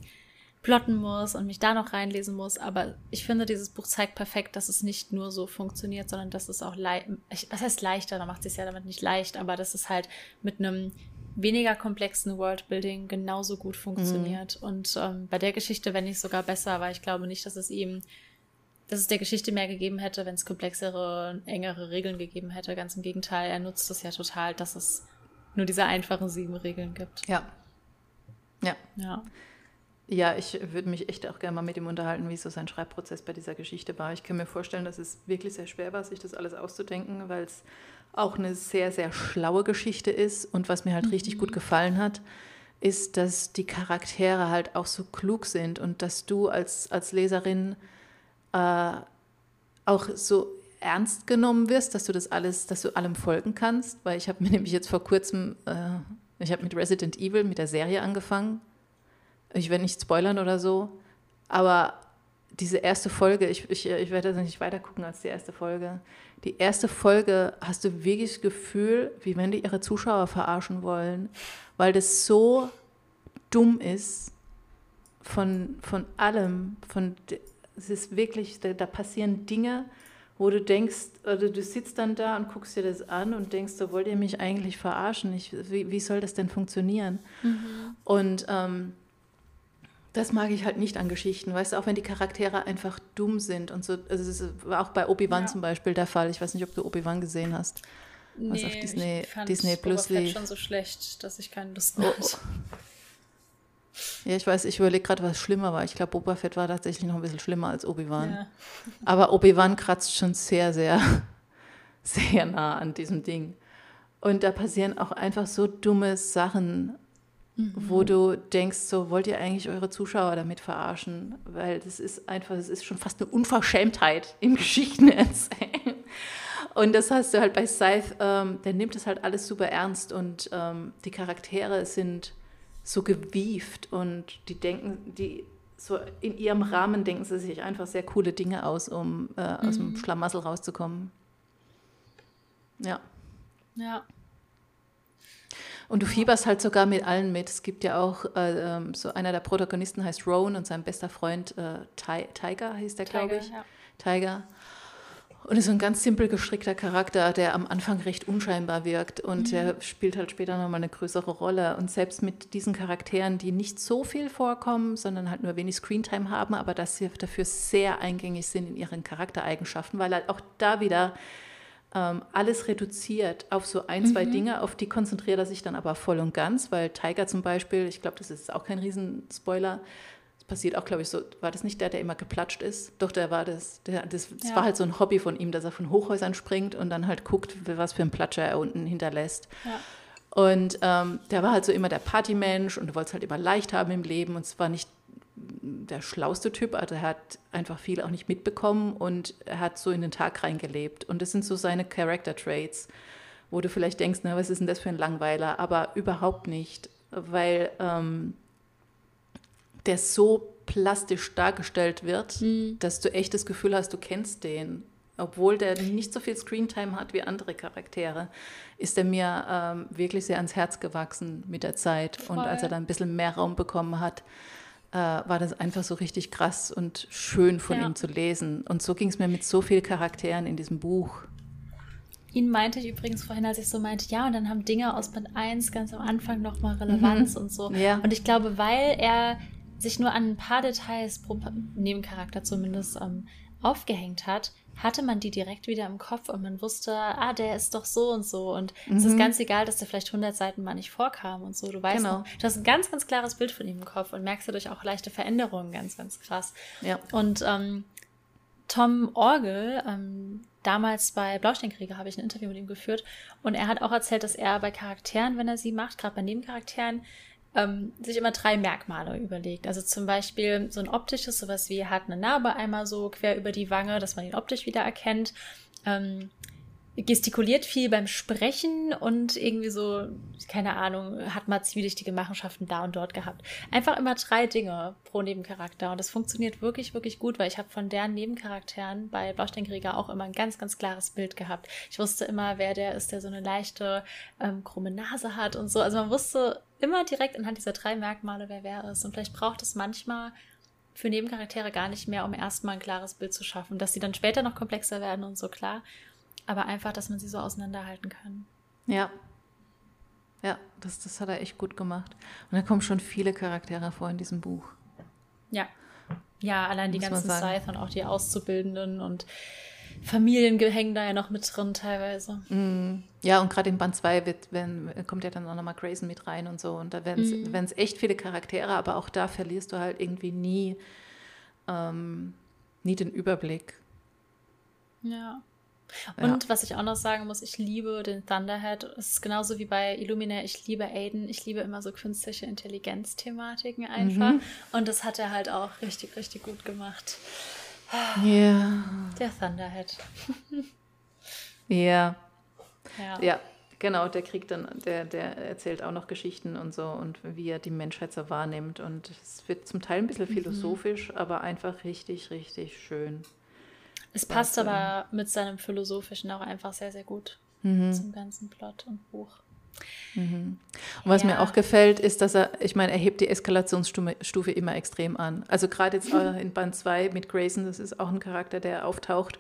plotten muss und mich da noch reinlesen muss. Aber ich finde, dieses Buch zeigt perfekt, dass es nicht nur so funktioniert, sondern dass es auch leicht, was heißt leichter, da macht es ja damit nicht leicht, aber dass es halt mit einem weniger komplexen Worldbuilding genauso gut funktioniert. Mhm. Und ähm, bei der Geschichte, wenn nicht sogar besser, weil ich glaube nicht, dass es ihm dass es der Geschichte mehr gegeben hätte, wenn es komplexere, engere Regeln gegeben hätte. Ganz im Gegenteil, er nutzt es ja total, dass es nur diese einfachen sieben Regeln gibt. Ja. Ja. Ja. Ja, ich würde mich echt auch gerne mal mit ihm unterhalten, wie so sein Schreibprozess bei dieser Geschichte war. Ich kann mir vorstellen, dass es wirklich sehr schwer war, sich das alles auszudenken, weil es auch eine sehr, sehr schlaue Geschichte ist. Und was mir halt mhm. richtig gut gefallen hat, ist, dass die Charaktere halt auch so klug sind und dass du als, als Leserin äh, auch so ernst genommen wirst, dass du das alles, dass du allem folgen kannst, weil ich habe mir nämlich jetzt vor kurzem, äh, ich habe mit Resident Evil, mit der Serie angefangen. Ich werde nicht spoilern oder so, aber diese erste Folge, ich, ich, ich werde nicht weiter gucken als die erste Folge. Die erste Folge hast du wirklich das Gefühl, wie wenn die ihre Zuschauer verarschen wollen, weil das so dumm ist von, von allem, von es ist wirklich, da, da, passieren Dinge, wo du denkst, oder du sitzt dann da und guckst dir das an und denkst, so wollt ihr mich eigentlich verarschen? Ich, wie, wie soll das denn funktionieren? Mhm. Und ähm, das mag ich halt nicht an Geschichten, weißt du, auch wenn die Charaktere einfach dumm sind und so. Also es war auch bei Obi-Wan ja. zum Beispiel der Fall. Ich weiß nicht, ob du Obi-Wan gesehen hast. Was nee, auf Disney, ich fand Disney Plus schon so schlecht, dass ich keine Lust mehr oh, oh. Ja, ich weiß, ich überlege gerade, was schlimmer war. Ich glaube, Boba Fett war tatsächlich noch ein bisschen schlimmer als Obi-Wan. Ja. Aber Obi-Wan kratzt schon sehr, sehr, sehr nah an diesem Ding. Und da passieren auch einfach so dumme Sachen, mhm. wo du denkst, so wollt ihr eigentlich eure Zuschauer damit verarschen? Weil das ist einfach, das ist schon fast eine Unverschämtheit im Geschichten erzählen. Und das hast du halt bei Scythe, ähm, der nimmt das halt alles super ernst und ähm, die Charaktere sind so gewieft und die denken, die so in ihrem Rahmen denken sie sich einfach sehr coole Dinge aus, um äh, aus mhm. dem Schlamassel rauszukommen. Ja. Ja. Und du fieberst halt sogar mit allen mit. Es gibt ja auch äh, ähm, so einer der Protagonisten heißt Rowan und sein bester Freund äh, Tiger hieß der, glaube ich. Ja. Tiger. Und ist so ein ganz simpel gestrickter Charakter, der am Anfang recht unscheinbar wirkt und mhm. der spielt halt später nochmal eine größere Rolle. Und selbst mit diesen Charakteren, die nicht so viel vorkommen, sondern halt nur wenig Screentime haben, aber dass sie dafür sehr eingängig sind in ihren Charaktereigenschaften, weil halt auch da wieder ähm, alles reduziert auf so ein, zwei mhm. Dinge, auf die konzentriert er sich dann aber voll und ganz, weil Tiger zum Beispiel, ich glaube, das ist auch kein Riesenspoiler, passiert auch, glaube ich, so, war das nicht der, der immer geplatscht ist? Doch, der war das. Der, das, das ja. war halt so ein Hobby von ihm, dass er von Hochhäusern springt und dann halt guckt, was für ein Platscher er unten hinterlässt. Ja. Und ähm, der war halt so immer der Partymensch und du wolltest halt immer leicht haben im Leben und es war nicht der schlauste Typ, also er hat einfach viel auch nicht mitbekommen und er hat so in den Tag reingelebt. Und das sind so seine Character Traits, wo du vielleicht denkst, na, was ist denn das für ein Langweiler? Aber überhaupt nicht, weil ähm, der so plastisch dargestellt wird, mhm. dass du echt das Gefühl hast, du kennst den. Obwohl der nicht so viel Screentime hat wie andere Charaktere, ist er mir ähm, wirklich sehr ans Herz gewachsen mit der Zeit. Voll. Und als er dann ein bisschen mehr Raum bekommen hat, äh, war das einfach so richtig krass und schön von Ja. ihm zu lesen. Und so ging es mir mit so vielen Charakteren in diesem Buch. Ihn meinte ich übrigens vorhin, als ich so meinte, ja, und dann haben Dinge aus Band 1 ganz am Anfang nochmal Relevanz und so. Ja. Und ich glaube, weil er sich nur an ein paar Details pro Nebencharakter zumindest ähm, aufgehängt hat, hatte man die direkt wieder im Kopf und man wusste, ah, der ist doch so und so. Und es ist ganz egal, dass der vielleicht 100 Seiten mal nicht vorkam und so. Du weißt Genau. noch, du hast ein ganz, ganz klares Bild von ihm im Kopf und merkst dadurch auch leichte Veränderungen ganz, ganz krass. Ja. Und ähm, Tom Orgel, ähm, damals bei Blausteinkrieger habe ich ein Interview mit ihm geführt und er hat auch erzählt, dass er bei Charakteren, wenn er sie macht, gerade bei Nebencharakteren, ähm, sich immer drei Merkmale überlegt. Also zum Beispiel so ein optisches, sowas wie hat eine Narbe einmal so quer über die Wange, dass man ihn optisch wieder erkennt. Ähm, gestikuliert viel beim Sprechen und irgendwie so, keine Ahnung, hat mal zwielichtige Machenschaften da und dort gehabt. Einfach immer drei Dinge pro Nebencharakter und das funktioniert wirklich, wirklich gut, weil ich habe von deren Nebencharakteren bei Blausteinkrieger auch immer ein ganz, ganz klares Bild gehabt. Ich wusste immer, wer der ist, der so eine leichte ähm, krumme Nase hat und so. Also man wusste immer direkt anhand dieser drei Merkmale, wer wer ist. Und vielleicht braucht es manchmal für Nebencharaktere gar nicht mehr, um erstmal ein klares Bild zu schaffen. Dass sie dann später noch komplexer werden und so, klar. Aber einfach, dass man sie so auseinanderhalten kann. Ja. Ja, das, das hat er echt gut gemacht. Und da kommen schon viele Charaktere vor in diesem Buch. Ja. Ja, allein die ganzen. Scythe und auch die Auszubildenden und Familien hängen da ja noch mit drin teilweise. Ja, und gerade in Band 2 wird, wenn, kommt ja dann auch nochmal Grayson mit rein und so. Und da werden es echt viele Charaktere, aber auch da verlierst du halt irgendwie nie, ähm, nie den Überblick. Ja. Ja. Und was ich auch noch sagen muss, ich liebe den Thunderhead. Es ist genauso wie bei Illumina. Ich liebe Aiden. Ich liebe immer so künstliche Intelligenz-Thematiken einfach. Mhm. Und das hat er halt auch richtig, richtig gut gemacht. Ja. Der Thunderhead. Ja. Ja. Ja, genau, der kriegt dann, der, der erzählt auch noch Geschichten und so und wie er die Menschheit so wahrnimmt. Und es wird zum Teil ein bisschen philosophisch, aber einfach richtig, richtig schön. Es passt Wahnsinn. aber mit seinem Philosophischen auch einfach sehr, sehr gut Mhm. zum ganzen Plot und Buch. Und was Ja. mir auch gefällt, ist, dass er, ich meine, er hebt die Eskalationsstufe Stufe immer extrem an. Also gerade jetzt äh, in Band 2 mit Grayson, das ist auch ein Charakter, der auftaucht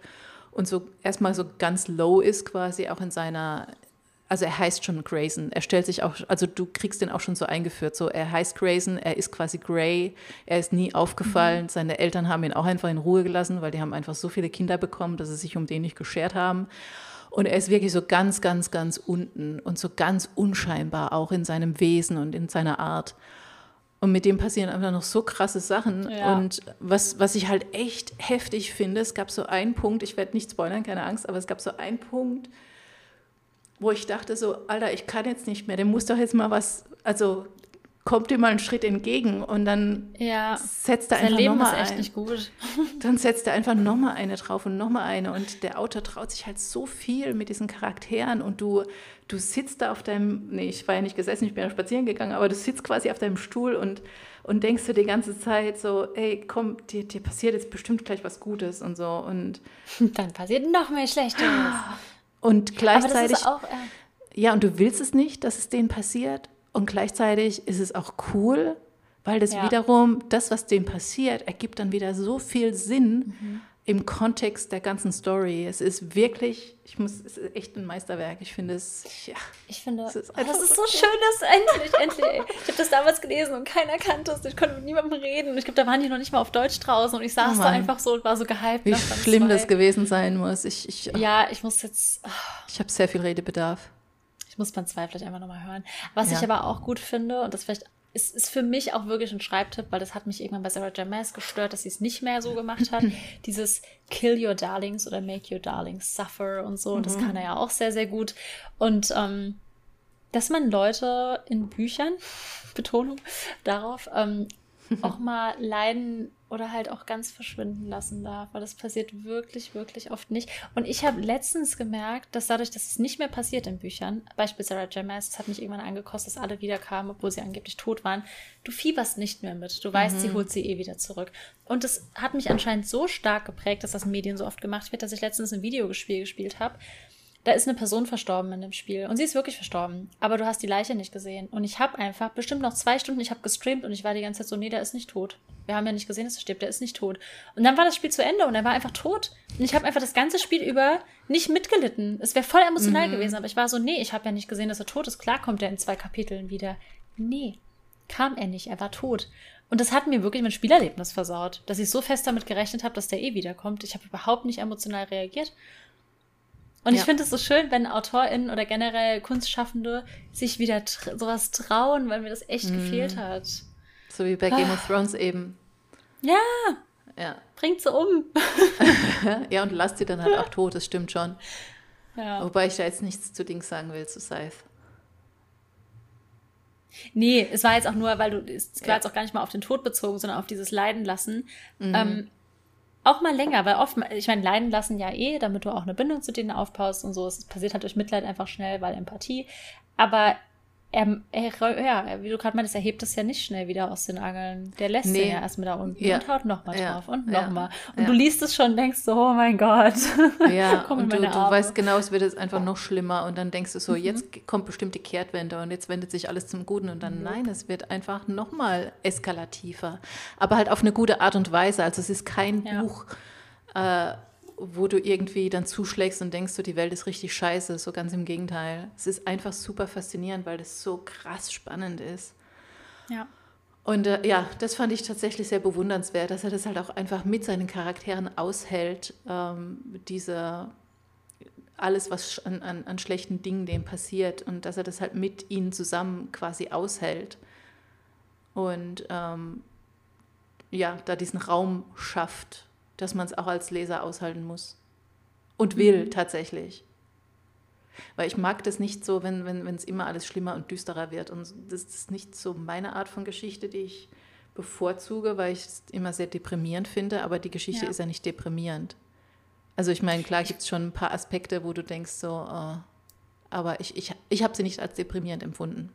und so erstmal so ganz low ist quasi auch in seiner, also er heißt schon Grayson. Er stellt sich auch, also du kriegst den auch schon so eingeführt, so er heißt Grayson, er ist quasi Gray, er ist nie aufgefallen, seine Eltern haben ihn auch einfach in Ruhe gelassen, weil die haben einfach so viele Kinder bekommen, dass sie sich um den nicht geschert haben. Und er ist wirklich so ganz, ganz, ganz unten und so ganz unscheinbar auch in seinem Wesen und in seiner Art. Und mit dem passieren einfach noch so krasse Sachen. Ja. Und was, was ich halt echt heftig finde, es gab so einen Punkt, ich werde nicht spoilern, keine Angst, aber es gab so einen Punkt, wo ich dachte so, Alter, ich kann jetzt nicht mehr, dem muss doch jetzt mal was, also kommt dir mal einen Schritt entgegen und dann Ja, setzt er einfach nochmal echt ein. nicht gut. Dann setzt er einfach nochmal eine drauf und nochmal eine. Und der Autor traut sich halt so viel mit diesen Charakteren. Und du, du sitzt da auf deinem, nee, ich war ja nicht gesessen, ich bin ja spazieren gegangen, aber du sitzt quasi auf deinem Stuhl und, und denkst dir die ganze Zeit so, ey, komm, dir, dir passiert jetzt bestimmt gleich was Gutes und so. Und, Dann passiert noch mehr Schlechtes. Und gleichzeitig, auch. Äh, ja, und du willst es nicht, dass es denen passiert. Und gleichzeitig ist es auch cool, weil das Ja. wiederum, das, was denen passiert, ergibt dann wieder so viel Sinn Mhm. Im Kontext der ganzen Story. Es ist wirklich, ich muss, es ist echt ein Meisterwerk. Ich finde es, ja, Ich finde, Es ist oh, das ist so schön, dass endlich, endlich, ey. Ich habe das damals gelesen und keiner kannte es. Ich konnte mit niemandem reden. Ich glaube, da waren die noch nicht mal auf Deutsch draußen und ich saß Oh da einfach so und war so gehypt. wie schlimm zwei. das gewesen sein muss. Ich, ich, Ja, ich muss jetzt, ah, ich habe sehr viel Redebedarf. ich muss Band 2 vielleicht einfach nochmal hören. Was Ja. ich aber auch gut finde, und das vielleicht ist, ist für mich auch wirklich ein Schreibtipp, weil das hat mich irgendwann bei Sarah J. Maas gestört, dass sie es nicht mehr so gemacht hat. Dieses Kill your darlings oder make your darlings suffer und so. Und das kann er ja auch sehr, sehr gut. Und ähm, dass man Leute in Büchern, Betonung darauf, ähm, auch mal leiden oder halt auch ganz verschwinden lassen darf, weil das passiert wirklich, wirklich oft nicht. Und ich habe letztens gemerkt, dass dadurch, dass es nicht mehr passiert in Büchern, Beispiel Sarah J. Maas, das hat mich irgendwann angekostet, dass alle wiederkamen, obwohl sie angeblich tot waren, du fieberst nicht mehr mit. Du weißt, sie holt sie eh wieder zurück. Und das hat mich anscheinend so stark geprägt, dass das in Medien so oft gemacht wird, dass ich letztens ein Videospiel gespielt habe, da ist eine Person verstorben in dem Spiel und sie ist wirklich verstorben, aber du hast die Leiche nicht gesehen und ich habe einfach bestimmt noch zwei Stunden, ich habe gestreamt und ich war die ganze Zeit so, nee, der ist nicht tot. Wir haben ja nicht gesehen, dass er stirbt, der ist nicht tot. Und dann war das Spiel zu Ende und er war einfach tot und ich habe einfach das ganze Spiel über nicht mitgelitten. Es wäre voll emotional mhm. gewesen, aber ich war so, nee, ich habe ja nicht gesehen, dass er tot ist. Klar kommt er in zwei Kapiteln wieder. Nee, kam er nicht, er war tot. Und das hat mir wirklich mein Spielerlebnis versaut, dass ich so fest damit gerechnet habe, dass der eh wiederkommt. Ich habe überhaupt nicht emotional reagiert. Und ja. ich finde es so schön, wenn AutorInnen oder generell Kunstschaffende sich wieder tr sowas trauen, weil mir das echt mm. gefehlt hat. So wie bei Game of Thrones eben. Ja. Ja. Bringt sie um. ja, und lasst sie dann halt auch tot, das stimmt schon. Ja. Wobei ich da jetzt nichts zu Dings sagen will, zu Scythe. Nee, es war jetzt auch nur, weil du, es war ja. jetzt auch gar nicht mal auf den Tod bezogen, sondern auf dieses Leiden lassen. Mhm. Ähm, auch mal länger, weil oft, ich meine, leiden lassen ja eh, damit du auch eine Bindung zu denen aufbaust und so. Es passiert halt durch Mitleid einfach schnell, weil Empathie. Aber er, er, ja, wie du gerade meintest, er hebt das ja nicht schnell wieder aus den Angeln. Der lässt nee. den ja erstmal da unten ja. und haut nochmal ja. drauf und nochmal. Ja. Und du liest es schon und denkst so, oh mein Gott. Ja, und du, du weißt genau, es wird jetzt einfach noch schlimmer und dann denkst du so, mhm. jetzt kommt bestimmt die Kehrtwende und jetzt wendet sich alles zum Guten und dann mhm. nein, es wird einfach nochmal eskalativer. Aber halt auf eine gute Art und Weise. Also es ist kein Buch, äh, wo du irgendwie dann zuschlägst und denkst, so die Welt ist richtig scheiße. So ganz im Gegenteil. Es ist einfach super faszinierend, weil das so krass spannend ist. Ja. Und äh, ja, das fand ich tatsächlich sehr bewundernswert, dass er das halt auch einfach mit seinen Charakteren aushält, ähm, diese alles, was an, an, an schlechten Dingen dem passiert und dass er das halt mit ihnen zusammen quasi aushält. Und ähm, ja, da diesen Raum schafft dass man es auch als Leser aushalten muss. Und will mhm. tatsächlich. Weil ich mag das nicht so, wenn es wenn, immer alles schlimmer und düsterer wird. Und das ist nicht so meine Art von Geschichte, die ich bevorzuge, weil ich es immer sehr deprimierend finde. Aber die Geschichte ja. ist ja nicht deprimierend. Also ich meine, klar gibt es schon ein paar Aspekte, wo du denkst so, uh, aber ich, ich, ich habe sie nicht als deprimierend empfunden.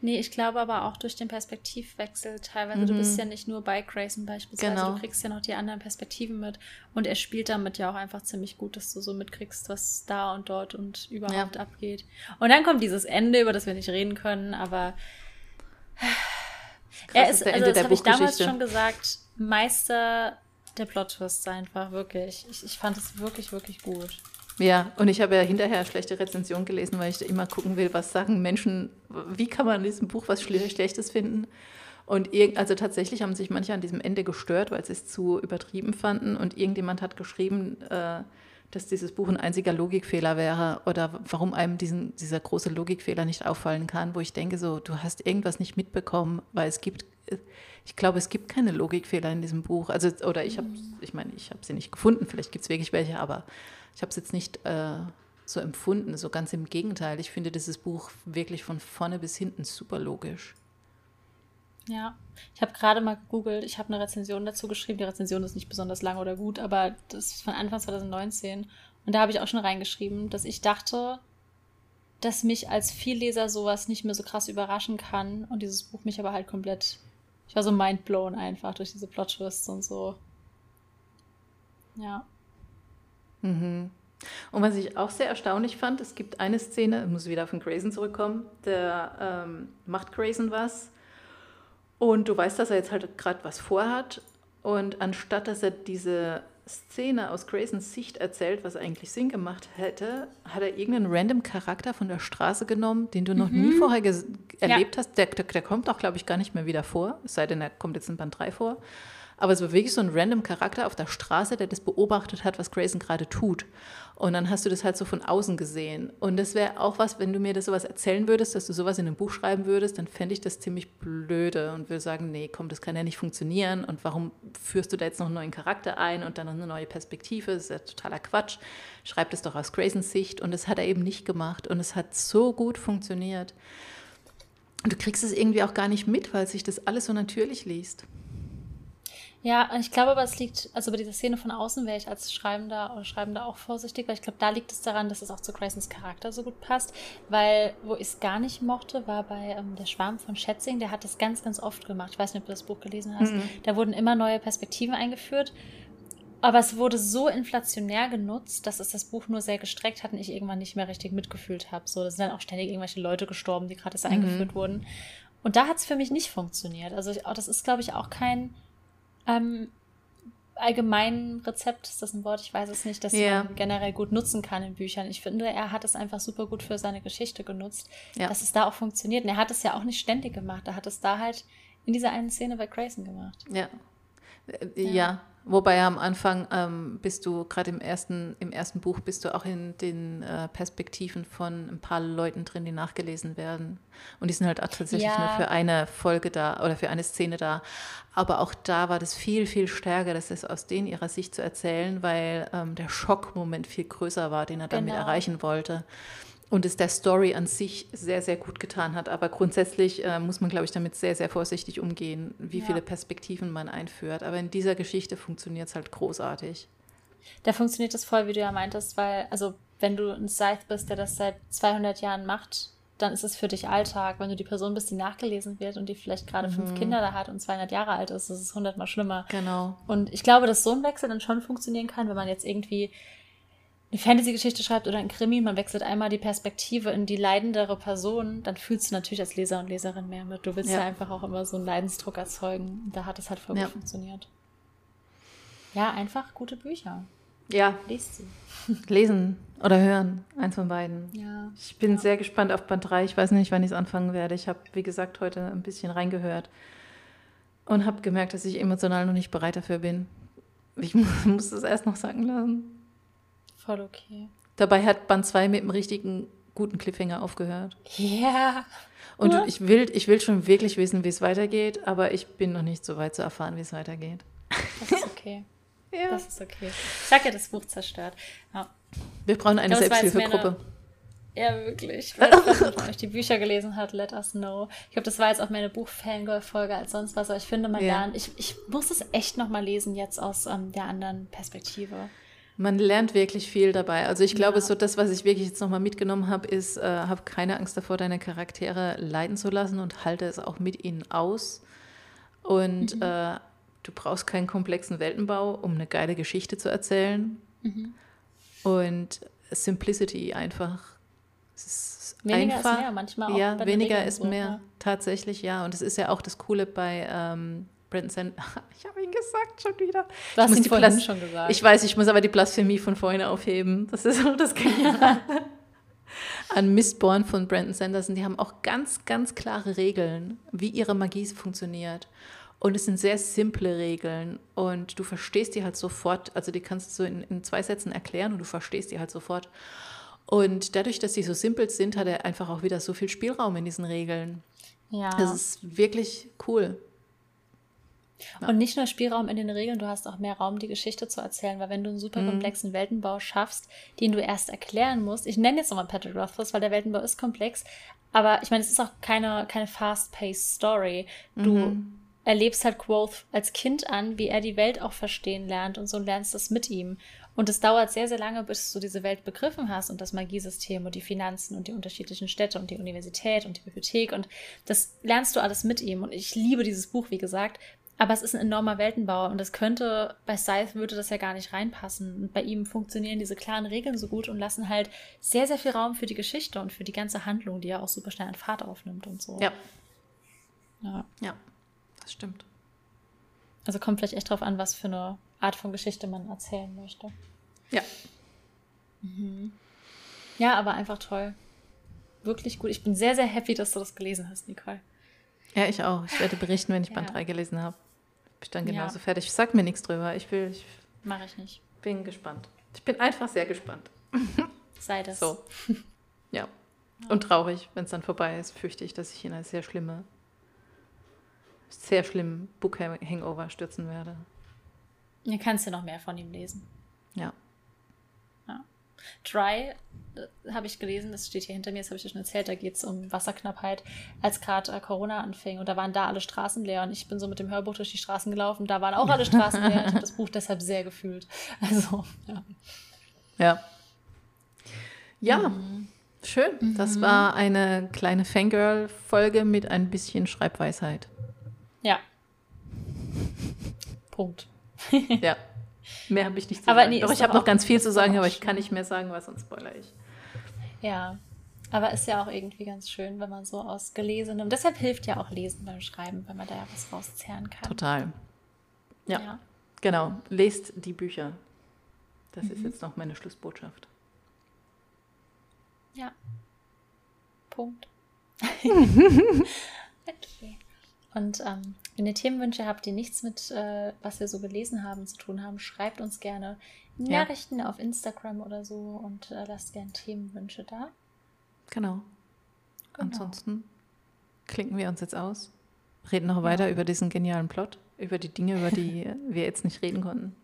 Nee, ich glaube aber auch durch den Perspektivwechsel teilweise. Mhm. Du bist mhm. ja nicht nur bei Grayson beispielsweise, genau. du kriegst ja noch die anderen Perspektiven mit. Und er spielt damit ja auch einfach ziemlich gut, dass du so mitkriegst, was da und dort und überhaupt ja. abgeht. Und dann kommt dieses Ende, über das wir nicht reden können, aber Krass, er ist, ist also das habe ich damals schon gesagt, Meister der Plot-Twists einfach, wirklich. Ich, ich fand es wirklich, wirklich gut. Ja, und ich habe ja hinterher schlechte Rezension gelesen, weil ich immer gucken will, was sagen Menschen, wie kann man in diesem Buch was Schlechtes finden. Und also tatsächlich haben sich manche an diesem Ende gestört, weil sie es zu übertrieben fanden. Und irgendjemand hat geschrieben, äh, dass dieses Buch ein einziger Logikfehler wäre oder warum einem diesen, dieser große Logikfehler nicht auffallen kann, wo ich denke, so, du hast irgendwas nicht mitbekommen, weil es gibt, ich glaube, es gibt keine Logikfehler in diesem Buch. Also, oder ich habe, ich meine, ich habe sie nicht gefunden, vielleicht gibt es wirklich welche, aber ich habe es jetzt nicht äh, so empfunden, so ganz im Gegenteil. Ich finde dieses Buch wirklich von vorne bis hinten super logisch. Ja, ich habe gerade mal gegoogelt, ich habe eine Rezension dazu geschrieben. Die Rezension ist nicht besonders lang oder gut, aber das ist von Anfang 2019. Und da habe ich auch schon reingeschrieben, dass ich dachte, dass mich als Vielleser sowas nicht mehr so krass überraschen kann. Und dieses Buch mich aber halt komplett. Ich war so mindblown einfach durch diese Plot-Twists und so. Ja. Mhm. Und was ich auch sehr erstaunlich fand, es gibt eine Szene, ich muss wieder auf den Grayson zurückkommen, der ähm, macht Grayson was und du weißt, dass er jetzt halt gerade was vorhat und anstatt dass er diese Szene aus Graysons Sicht erzählt, was eigentlich Sinn gemacht hätte, hat er irgendeinen random Charakter von der Straße genommen, den du noch mhm. nie vorher erlebt ja. hast. Der, der, der kommt auch, glaube ich, gar nicht mehr wieder vor, es sei denn, er kommt jetzt in Band 3 vor. Aber es war wirklich so ein random Charakter auf der Straße, der das beobachtet hat, was Grayson gerade tut. Und dann hast du das halt so von außen gesehen. Und das wäre auch was, wenn du mir das sowas erzählen würdest, dass du sowas in einem Buch schreiben würdest, dann fände ich das ziemlich blöde und würde sagen, nee, komm, das kann ja nicht funktionieren. Und warum führst du da jetzt noch einen neuen Charakter ein und dann noch eine neue Perspektive? Das ist ja totaler Quatsch. Schreib das doch aus Graysons Sicht. Und das hat er eben nicht gemacht. Und es hat so gut funktioniert. Und du kriegst es irgendwie auch gar nicht mit, weil sich das alles so natürlich liest. Ja, ich glaube aber, es liegt, also bei dieser Szene von außen wäre ich als Schreibender oder Schreibender auch vorsichtig, weil ich glaube, da liegt es daran, dass es auch zu Graysons Charakter so gut passt. Weil, wo ich es gar nicht mochte, war bei ähm, Der Schwarm von Schätzing, der hat das ganz, ganz oft gemacht. Ich weiß nicht, ob du das Buch gelesen hast. Mhm. Da wurden immer neue Perspektiven eingeführt. aber es wurde so inflationär genutzt, dass es das Buch nur sehr gestreckt hat und ich irgendwann nicht mehr richtig mitgefühlt habe. So, da sind dann auch ständig irgendwelche Leute gestorben, die gerade erst mhm. eingeführt wurden. Und da hat es für mich nicht funktioniert. Also ich, das ist, glaube ich, auch kein ähm, allgemein Rezept, ist das ein Wort? Ich weiß es nicht, das yeah. man generell gut nutzen kann in Büchern. Ich finde, er hat es einfach super gut für seine Geschichte genutzt, ja. dass es da auch funktioniert. Und er hat es ja auch nicht ständig gemacht. Er hat es da halt in dieser einen Szene bei Grayson gemacht. Ja. Ja. ja. Wobei am Anfang ähm, bist du, gerade im ersten, im ersten Buch, bist du auch in den äh, Perspektiven von ein paar Leuten drin, die nachgelesen werden. Und die sind halt auch tatsächlich ja. nur für eine Folge da oder für eine Szene da. Aber auch da war das viel, viel stärker, das ist aus denen ihrer Sicht zu erzählen, weil ähm, der Schockmoment viel größer war, den er damit genau. erreichen wollte und es der Story an sich sehr, sehr gut getan hat. Aber grundsätzlich äh, muss man, glaube ich, damit sehr, sehr vorsichtig umgehen, wie ja. viele Perspektiven man einführt. Aber in dieser Geschichte funktioniert es halt großartig. Da funktioniert das voll, wie du ja meintest, weil, also, wenn du ein Scythe bist, der das seit 200 Jahren macht, dann ist es für dich Alltag. Wenn du die Person bist, die nachgelesen wird und die vielleicht gerade mhm. fünf Kinder da hat und 200 Jahre alt ist, ist es hundertmal schlimmer. Genau. Und ich glaube, dass so ein Wechsel dann schon funktionieren kann, wenn man jetzt irgendwie eine Fantasy-Geschichte schreibt oder ein Krimi, man wechselt einmal die Perspektive in die leidendere Person, dann fühlst du natürlich als Leser und Leserin mehr mit. Du willst ja, ja einfach auch immer so einen Leidensdruck erzeugen. Da hat es halt voll ja. gut funktioniert. Ja, einfach gute Bücher. Ja. Lest sie. Lesen oder hören, eins von beiden. Ja. Ich bin ja. sehr gespannt auf Band 3. Ich weiß nicht, wann ich es anfangen werde. Ich habe, wie gesagt, heute ein bisschen reingehört und habe gemerkt, dass ich emotional noch nicht bereit dafür bin. Ich muss es erst noch sagen lassen. Voll okay. Dabei hat Band 2 mit einem richtigen guten Cliffhanger aufgehört. Ja. Und ja. ich will, ich will schon wirklich wissen, wie es weitergeht, aber ich bin noch nicht so weit zu erfahren, wie es weitergeht. Das ist okay. ja. Das ist okay. Ich sag ja, das Buch zerstört. Ja. Wir brauchen eine Selbsthilfegruppe. Ja, wirklich. Wenn euch die Bücher gelesen hat, let us know. Ich glaube, das war jetzt auch mehr eine Buch-Fangirl-Folge als sonst was, aber ich finde, man ja. lernt. Ich, ich muss es echt nochmal lesen, jetzt aus ähm, der anderen Perspektive. Man lernt wirklich viel dabei. Also ich glaube, ja. so das, was ich wirklich jetzt nochmal mitgenommen habe, ist, äh, hab keine Angst davor, deine Charaktere leiden zu lassen und halte es auch mit ihnen aus. Und mhm. äh, du brauchst keinen komplexen Weltenbau, um eine geile Geschichte zu erzählen. Mhm. Und Simplicity einfach. weniger einfach, ist mehr, manchmal auch. Ja, weniger ist mehr, ja. tatsächlich, ja. Und es ist ja auch das Coole bei ähm, Sand. Ich habe ihn gesagt schon wieder. Du hast ihn vorhin schon gesagt. Ich weiß, ich muss aber die Blasphemie von vorhin aufheben. Das ist so das Geniale. An Mistborn von Brandon Sanderson. Die haben auch ganz, ganz klare Regeln, wie ihre Magie funktioniert. Und es sind sehr simple Regeln und du verstehst die halt sofort. Also die kannst du in, in zwei Sätzen erklären und du verstehst die halt sofort. Und dadurch, dass sie so simpel sind, hat er einfach auch wieder so viel Spielraum in diesen Regeln. Ja. Das ist wirklich cool. Ja. Und nicht nur Spielraum in den Regeln, du hast auch mehr Raum, die Geschichte zu erzählen, weil wenn du einen super mhm. komplexen Weltenbau schaffst, den du erst erklären musst, ich nenne jetzt nochmal Patrick Rothfuss, weil der Weltenbau ist komplex, aber ich meine, es ist auch keine, keine fast-paced Story. Du mhm. erlebst halt Quoth als Kind an, wie er die Welt auch verstehen lernt und so lernst das mit ihm. Und es dauert sehr, sehr lange, bis du diese Welt begriffen hast und das Magiesystem und die Finanzen und die unterschiedlichen Städte und die Universität und die Bibliothek. Und das lernst du alles mit ihm. Und ich liebe dieses Buch, wie gesagt, aber es ist ein enormer Weltenbau und das könnte, bei Scythe würde das ja gar nicht reinpassen. Und bei ihm funktionieren diese klaren Regeln so gut und lassen halt sehr, sehr viel Raum für die Geschichte und für die ganze Handlung, die ja auch super schnell an Fahrt aufnimmt und so. Ja. Ja, ja das stimmt. Also kommt vielleicht echt drauf an, was für eine Art von Geschichte man erzählen möchte. Ja. Mhm. Ja, aber einfach toll. Wirklich gut. Ich bin sehr, sehr happy, dass du das gelesen hast, Nicole. Ja, ich auch. Ich werde berichten, wenn ich ja. Band 3 gelesen habe. Bin ich dann genauso ja. fertig. Sag mir nichts drüber. Ich will. Ich Mache ich nicht. Bin gespannt. Ich bin einfach sehr gespannt. Sei das. So. Ja. Und traurig, wenn es dann vorbei ist, fürchte ich, dass ich in eine sehr schlimme, sehr schlimmen Book-Hangover stürzen werde. Dann kannst du noch mehr von ihm lesen. Ja. Dry äh, habe ich gelesen, das steht hier hinter mir, das habe ich dir schon erzählt, da geht es um Wasserknappheit, als gerade äh, Corona anfing und da waren da alle Straßen leer und ich bin so mit dem Hörbuch durch die Straßen gelaufen, da waren auch alle Straßen leer. Ich habe das Buch deshalb sehr gefühlt. Also, ja. Ja. Ja, mhm. schön. Das mhm. war eine kleine Fangirl-Folge mit ein bisschen Schreibweisheit. Ja. Punkt. ja. Mehr habe ich nicht zu Aber sagen. nee, doch, ich habe noch ganz viel zu sagen, aber ich kann nicht mehr sagen, was sonst spoiler ich. Ja. Aber ist ja auch irgendwie ganz schön, wenn man so aus Gelesenem. Deshalb hilft ja auch Lesen beim Schreiben, weil man da ja was rauszehren kann. Total. Ja, Ja. genau. Lest die Bücher. Das Mhm. ist jetzt noch meine Schlussbotschaft. Ja. Punkt. okay. Und ähm, wenn ihr Themenwünsche habt, die nichts mit, äh, was wir so gelesen haben, zu tun haben, schreibt uns gerne Ja. Nachrichten auf Instagram oder so und äh, lasst gerne Themenwünsche da. Genau. Genau. Ansonsten klinken wir uns jetzt aus, reden noch weiter über diesen genialen Plot, über die Dinge, über die wir jetzt nicht reden konnten.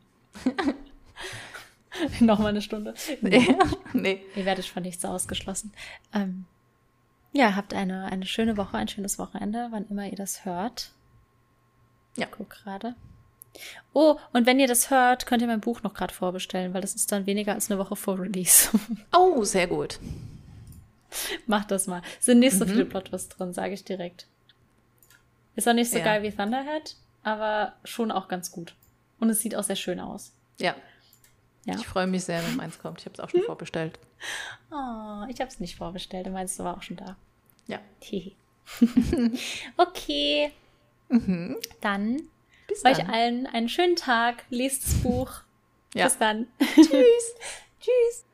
Nochmal eine Stunde. nee. Ihr werdet von nichts ausgeschlossen. Ähm, ja, habt eine, eine schöne Woche, ein schönes Wochenende, wann immer ihr das hört. Ja. Guck gerade. Oh, und wenn ihr das hört, könnt ihr mein Buch noch gerade vorbestellen, weil das ist dann weniger als eine Woche vor Release. Oh, sehr gut. Macht das mal. Sind nicht so Mhm. viele Plotwists drin, sage ich direkt. Ist auch nicht so Ja. geil wie Thunderhead, aber schon auch ganz gut. Und es sieht auch sehr schön aus. Ja. Ja. Ich freue mich sehr, wenn meins kommt. Ich habe es auch schon vorbestellt. Oh, ich habe es nicht vorbestellt. Du meinst, du war auch schon da. Ja. Hehe. okay. Dann Bis euch dann. allen einen schönen Tag. Lest das Buch. Ja. Bis dann. Tschüss. Tschüss.